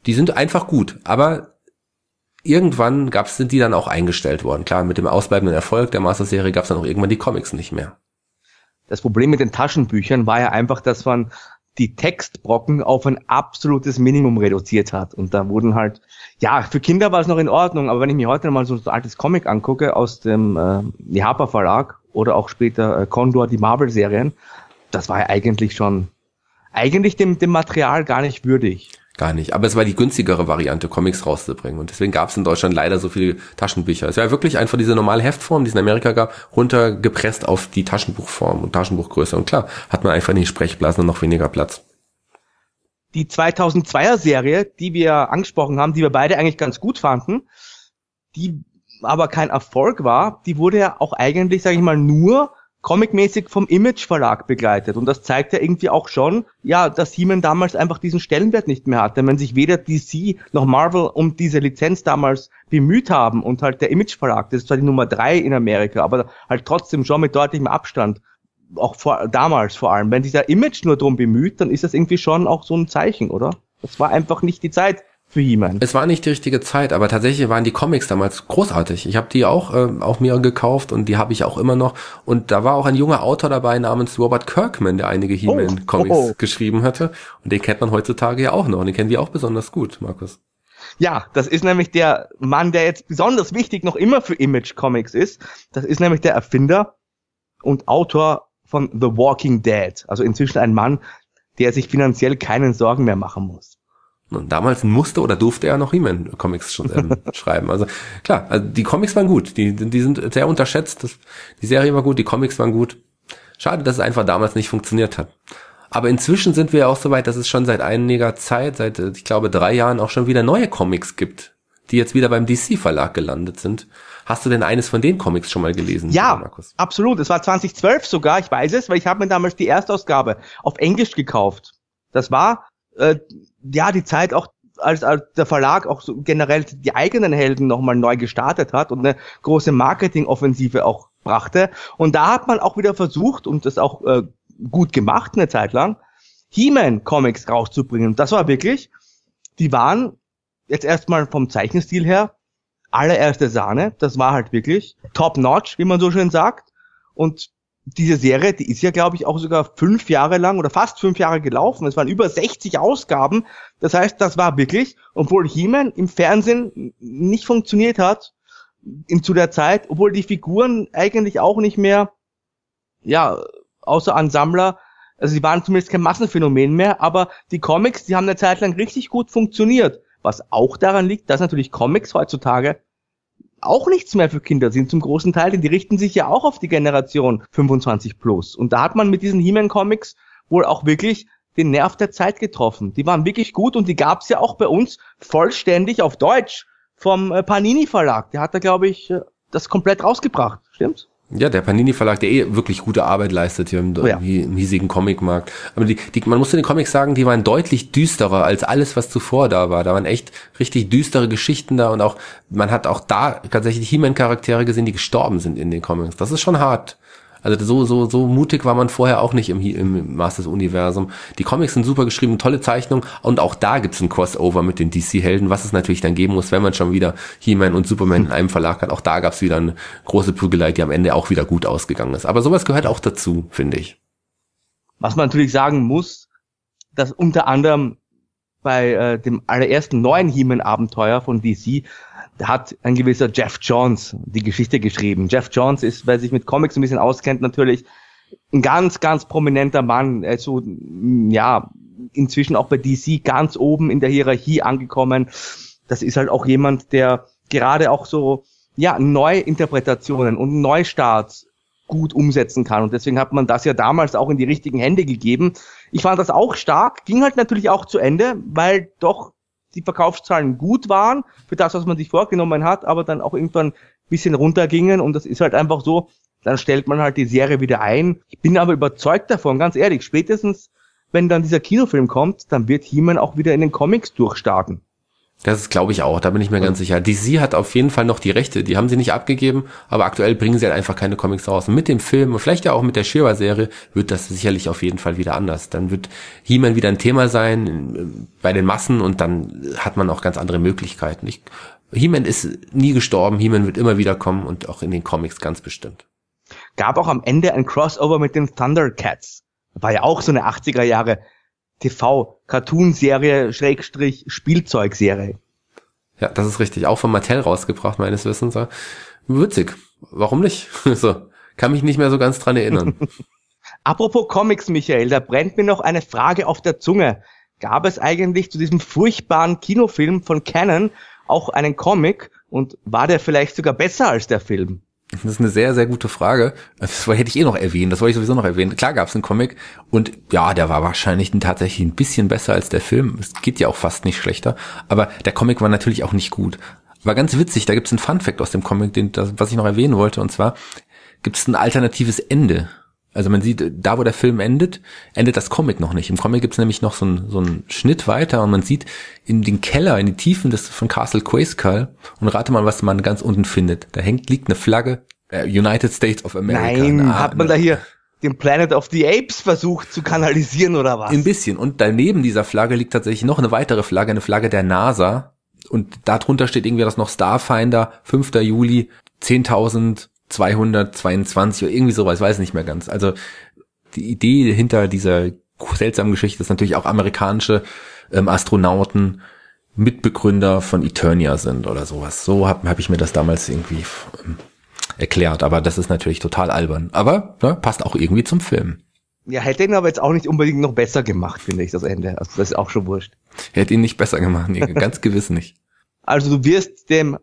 die sind einfach gut. Aber irgendwann gab's, sind die dann auch eingestellt worden. Klar, mit dem ausbleibenden Erfolg der Master-Serie gab's dann auch irgendwann die Comics nicht mehr. Das Problem mit den Taschenbüchern war ja einfach, dass man die Textbrocken auf ein absolutes Minimum reduziert hat. Und da wurden halt, ja, für Kinder war es noch in Ordnung, aber wenn ich mir heute mal so ein altes Comic angucke aus dem äh, Nihapa Verlag oder auch später äh, Condor, die Marvel-Serien, das war ja eigentlich schon, eigentlich dem, dem Material gar nicht würdig. Gar nicht. Aber es war die günstigere Variante, Comics rauszubringen. Und deswegen gab es in Deutschland leider so viele Taschenbücher. Es war wirklich einfach diese normale Heftform, die es in Amerika gab, runtergepresst auf die Taschenbuchform und Taschenbuchgröße. Und klar, hat man einfach in den Sprechblasen noch weniger Platz. Die 2002er Serie, die wir angesprochen haben, die wir beide eigentlich ganz gut fanden, die aber kein Erfolg war, die wurde ja auch eigentlich, sage ich mal, nur comicmäßig vom Image Verlag begleitet. Und das zeigt ja irgendwie auch schon, ja, dass He-Man damals einfach diesen Stellenwert nicht mehr hatte. Wenn sich weder DC noch Marvel um diese Lizenz damals bemüht haben und halt der Image Verlag, das ist zwar die Nummer drei in Amerika, aber halt trotzdem schon mit deutlichem Abstand auch vor, damals vor allem, wenn sich der Image nur drum bemüht, dann ist das irgendwie schon auch so ein Zeichen, oder? Das war einfach nicht die Zeit für He-Man. Es war nicht die richtige Zeit, aber tatsächlich waren die Comics damals großartig. Ich habe die auch äh, auch mir gekauft und die habe ich auch immer noch. Und da war auch ein junger Autor dabei namens Robert Kirkman, der einige He-Man-Comics oh, oh. geschrieben hatte. Und den kennt man heutzutage ja auch noch. Und den kennen wir auch besonders gut, Markus. Ja, das ist nämlich der Mann, der jetzt besonders wichtig noch immer für Image Comics ist. Das ist nämlich der Erfinder und Autor von The Walking Dead. Also inzwischen ein Mann, der sich finanziell keinen Sorgen mehr machen muss. Und damals musste oder durfte er noch He-Man-Comics ähm, [laughs] schreiben. Also klar, also die Comics waren gut, die, die sind sehr unterschätzt. Das, die Serie war gut, die Comics waren gut. Schade, dass es einfach damals nicht funktioniert hat. Aber inzwischen sind wir ja auch so weit, dass es schon seit einiger Zeit, seit äh, ich glaube drei Jahren auch schon wieder neue Comics gibt, die jetzt wieder beim DC-Verlag gelandet sind. Hast du denn eines von den Comics schon mal gelesen? Ja, Markus? absolut. Es war 2012 sogar, ich weiß es, weil ich habe mir damals die Erstausgabe auf Englisch gekauft. Das war äh, ja die Zeit auch als, als der Verlag auch so generell die eigenen Helden nochmal neu gestartet hat und eine große Marketingoffensive auch brachte. Und da hat man auch wieder versucht und das auch äh, gut gemacht eine Zeit lang, He-Man-Comics rauszubringen. Das war wirklich, die waren jetzt erstmal vom Zeichenstil her allererste Sahne. Das war halt wirklich top-notch, wie man so schön sagt. Und diese Serie, die ist ja, glaube ich, auch sogar fünf Jahre lang oder fast fünf Jahre gelaufen. Es waren über 60 Ausgaben. Das heißt, das war wirklich, obwohl He-Man im Fernsehen nicht funktioniert hat, in, zu der Zeit, obwohl die Figuren eigentlich auch nicht mehr, ja, außer an Sammler, also sie waren zumindest kein Massenphänomen mehr, aber die Comics, die haben eine Zeit lang richtig gut funktioniert. Was auch daran liegt, dass natürlich Comics heutzutage auch nichts mehr für Kinder sind zum großen Teil, denn die richten sich ja auch auf die Generation 25 plus. Und da hat man mit diesen He-Man Comics wohl auch wirklich den Nerv der Zeit getroffen. Die waren wirklich gut und die gab's ja auch bei uns vollständig auf Deutsch vom äh, Panini Verlag. Der hat da, glaube ich, äh, das komplett rausgebracht. Stimmt's? Ja, der Panini Verlag, der eh wirklich gute Arbeit leistet hier im, oh ja. im hiesigen Comicmarkt. Aber die, die, man muss in den Comics sagen, die waren deutlich düsterer als alles, was zuvor da war. Da waren echt richtig düstere Geschichten da und auch, man hat auch da tatsächlich He-Man-Charaktere gesehen, die gestorben sind in den Comics. Das ist schon hart. Also so, so, so mutig war man vorher auch nicht im, im Masters-Universum. Die Comics sind super geschrieben, tolle Zeichnung und auch da gibt's ein Crossover mit den DC-Helden, was es natürlich dann geben muss, wenn man schon wieder He-Man und Superman in einem Verlag hat. Auch da gab's wieder eine große Prügelei, die am Ende auch wieder gut ausgegangen ist. Aber sowas gehört auch dazu, finde ich. Was man natürlich sagen muss, dass unter anderem bei äh, dem allerersten neuen He-Man-Abenteuer von DC hat ein gewisser Jeff Jones die Geschichte geschrieben. Jeff Jones ist, wer sich mit Comics ein bisschen auskennt, natürlich ein ganz, ganz prominenter Mann. Also, ja, inzwischen auch bei DC ganz oben in der Hierarchie angekommen. Das ist halt auch jemand, der gerade auch so, ja, Neuinterpretationen und Neustarts gut umsetzen kann. Und deswegen hat man das ja damals auch in die richtigen Hände gegeben. Ich fand das auch stark, ging halt natürlich auch zu Ende, weil doch die Verkaufszahlen gut waren für das, was man sich vorgenommen hat, aber dann auch irgendwann ein bisschen runtergingen und das ist halt einfach so, dann stellt man halt die Serie wieder ein. Ich bin aber überzeugt davon, ganz ehrlich, spätestens wenn dann dieser Kinofilm kommt, dann wird He-Man auch wieder in den Comics durchstarten. Das glaube ich auch, da bin ich mir ganz sicher. DC hat auf jeden Fall noch die Rechte, die haben sie nicht abgegeben, aber aktuell bringen sie halt einfach keine Comics raus. Und mit dem Film und vielleicht ja auch mit der Shira-Serie wird das sicherlich auf jeden Fall wieder anders. Dann wird He-Man wieder ein Thema sein äh, bei den Massen und dann hat man auch ganz andere Möglichkeiten. He-Man ist nie gestorben, He-Man wird immer wieder kommen und auch in den Comics ganz bestimmt. Gab auch am Ende ein Crossover mit den Thundercats. War ja auch so eine 80er Jahre TV-Cartoon-Serie, Schrägstrich, Spielzeugserie. Ja, das ist richtig. Auch von Mattel rausgebracht, meines Wissens. Witzig. Warum nicht? [laughs] so. Kann mich nicht mehr so ganz dran erinnern. [laughs] Apropos Comics, Michael, da brennt mir noch eine Frage auf der Zunge. Gab es eigentlich zu diesem furchtbaren Kinofilm von Canon auch einen Comic und war der vielleicht sogar besser als der Film? Das ist eine sehr, sehr gute Frage. Das hätte ich eh noch erwähnt. Das wollte ich sowieso noch erwähnen. Klar gab es einen Comic und ja, der war wahrscheinlich tatsächlich ein bisschen besser als der Film. Es geht ja auch fast nicht schlechter. Aber der Comic war natürlich auch nicht gut. War ganz witzig. Da gibt es einen Fun Fact aus dem Comic, den, das, was ich noch erwähnen wollte. Und zwar gibt es ein alternatives Ende. Also man sieht, da wo der Film endet, endet das Comic noch nicht. Im Comic gibt es nämlich noch so einen so einen Schnitt weiter und man sieht in den Keller, in die Tiefen des von Castle Grayskull und rate mal, was man ganz unten findet. Da hängt, liegt eine Flagge äh, United States of America. Nein, ah, hat man da hier den Planet of the Apes versucht zu kanalisieren oder was? Ein bisschen. Und daneben dieser Flagge liegt tatsächlich noch eine weitere Flagge, eine Flagge der NASA. Und darunter steht irgendwie das noch Starfinder, 5. Juli, 10.000 222 oder irgendwie sowas, weiß nicht mehr ganz. Also die Idee hinter dieser seltsamen Geschichte ist natürlich auch amerikanische ähm, Astronauten Mitbegründer von Eternia sind oder sowas. So habe hab ich mir das damals irgendwie ähm, erklärt, aber das ist natürlich total albern. Aber ne, passt auch irgendwie zum Film. Ja, hätte ihn aber jetzt auch nicht unbedingt noch besser gemacht, finde ich, das Ende. Also das ist auch schon wurscht. Hätte ihn nicht besser gemacht, nee, ganz gewiss nicht. Also du wirst dem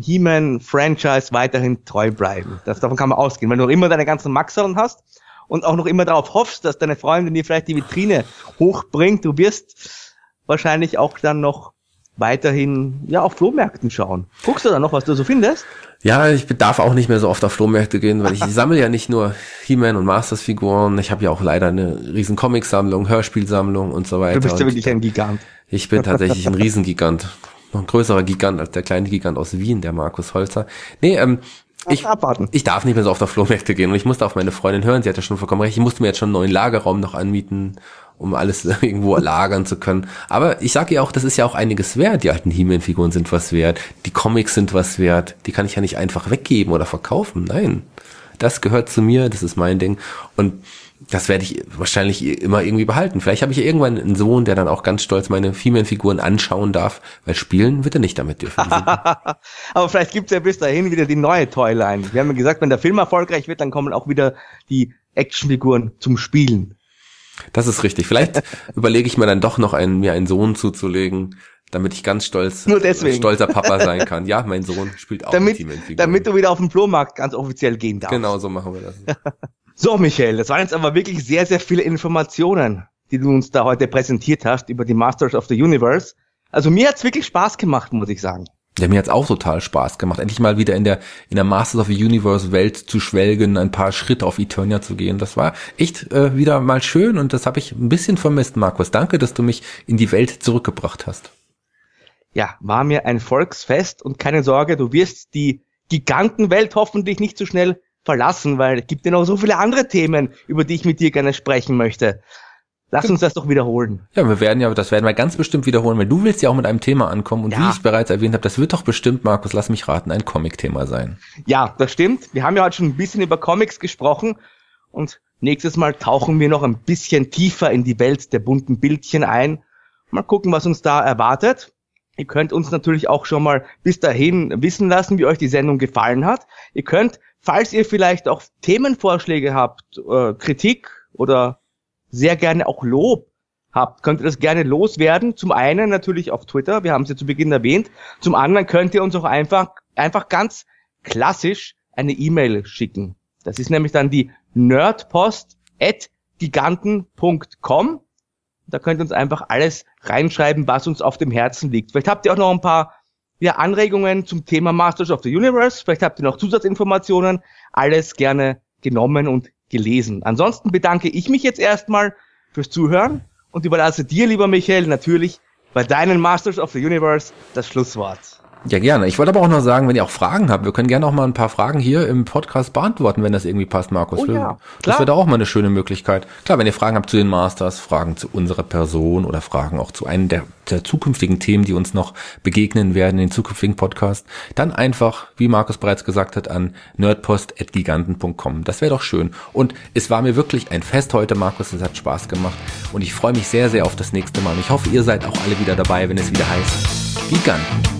He-Man-Franchise weiterhin treu bleiben. Das, davon kann man ausgehen. Wenn du noch immer deine ganzen Maxeln hast und auch noch immer darauf hoffst, dass deine Freundin dir vielleicht die Vitrine hochbringt, du wirst wahrscheinlich auch dann noch weiterhin ja auf Flohmärkten schauen. Guckst du da noch, was du so findest? Ja, ich darf auch nicht mehr so oft auf Flohmärkte gehen, weil ich, sammle ja nicht nur He-Man und Masters Figuren, ich habe ja auch leider eine riesen Comicsammlung, Hörspielsammlung und so weiter. Du bist ja wirklich ein Gigant. Ich bin tatsächlich ein Riesengigant noch ein größerer Gigant als der kleine Gigant aus Wien, der Markus Holzer. Nee, ähm, ich, abwarten. ich darf nicht mehr so oft auf Flohmärkte gehen und ich musste auf meine Freundin hören, sie hat ja schon vollkommen recht, ich musste mir jetzt schon einen neuen Lagerraum noch anmieten, um alles [laughs] irgendwo lagern zu können. Aber ich sage ja auch, das ist ja auch einiges wert. Die alten He-Man-Figuren sind was wert, die Comics sind was wert, die kann ich ja nicht einfach weggeben oder verkaufen. Nein, das gehört zu mir, das ist mein Ding. Und das werde ich wahrscheinlich immer irgendwie behalten. Vielleicht habe ich ja irgendwann einen Sohn, der dann auch ganz stolz meine Female-Figuren anschauen darf, weil spielen wird er nicht damit dürfen. [laughs] Aber vielleicht gibt es ja bis dahin wieder die neue Toyline. Wir haben ja gesagt, wenn der Film erfolgreich wird, dann kommen auch wieder die Actionfiguren zum Spielen. Das ist richtig. Vielleicht [laughs] überlege ich mir dann doch noch einen, mir einen Sohn zuzulegen, damit ich ganz stolz, Nur deswegen. stolzer Papa [laughs] sein kann. Ja, mein Sohn spielt auch damit, Damit du wieder auf den Flohmarkt ganz offiziell gehen darfst. Genau, so machen wir das. So, Michael, das waren jetzt aber wirklich sehr, sehr viele Informationen. die du uns da heute präsentiert hast über die Masters of the Universe. Also mir hat's wirklich Spaß gemacht, muss ich sagen. Ja, mir hat's auch total Spaß gemacht, endlich mal wieder in der in der Masters of the Universe Welt zu schwelgen, ein paar Schritte auf Eternia zu gehen. Das war echt äh, wieder mal schön und das habe ich ein bisschen vermisst, Markus. Danke, dass du mich in die Welt zurückgebracht hast. Ja, war mir ein Volksfest und keine Sorge, du wirst die Gigantenwelt hoffentlich nicht so schnell verlassen, weil es gibt ja noch so viele andere Themen, über die ich mit dir gerne sprechen möchte. Lass uns das doch wiederholen. Ja, wir werden ja, das werden wir ganz bestimmt wiederholen, weil du willst ja auch mit einem Thema ankommen und ja. wie ich bereits erwähnt habe, das wird doch bestimmt, Markus, lass mich raten, ein Comic-Thema sein. Ja, das stimmt. Wir haben ja heute schon ein bisschen über Comics gesprochen und nächstes Mal tauchen wir noch ein bisschen tiefer in die Welt der bunten Bildchen ein. Mal gucken, was uns da erwartet. Ihr könnt uns natürlich auch schon mal bis dahin wissen lassen, wie euch die Sendung gefallen hat. Ihr könnt, falls ihr vielleicht auch Themenvorschläge habt, äh, Kritik oder sehr gerne auch Lob habt, könnt ihr das gerne loswerden. Zum einen natürlich auf Twitter, wir haben es ja zu Beginn erwähnt. Zum anderen könnt ihr uns auch einfach, einfach ganz klassisch eine E-Mail schicken. Das ist nämlich dann die nerdpost at giganten.com. Da könnt ihr uns einfach alles reinschreiben, was uns auf dem Herzen liegt. Vielleicht habt ihr auch noch ein paar ja, Anregungen zum Thema Masters of the Universe. Vielleicht habt ihr noch Zusatzinformationen. Alles gerne genommen und gelesen. Ansonsten bedanke ich mich jetzt erstmal fürs Zuhören und überlasse dir, lieber Michael, natürlich bei deinen Masters of the Universe das Schlusswort. Ja, gerne. Ich wollte aber auch noch sagen, wenn ihr auch Fragen habt, wir können gerne auch mal ein paar Fragen hier im Podcast beantworten, wenn das irgendwie passt, Markus. Oh, ja. Das wäre da auch mal eine schöne Möglichkeit. Klar, wenn ihr Fragen habt zu den Masters, Fragen zu unserer Person oder Fragen auch zu einem der, der zukünftigen Themen, die uns noch begegnen werden in den zukünftigen Podcast, dann einfach, wie Markus bereits gesagt hat, an nerdpost.giganten.com. Das wäre doch schön. Und es war mir wirklich ein Fest heute, Markus. Es hat Spaß gemacht. Und ich freue mich sehr, sehr auf das nächste Mal. Und ich hoffe, ihr seid auch alle wieder dabei, wenn es wieder heißt Giganten.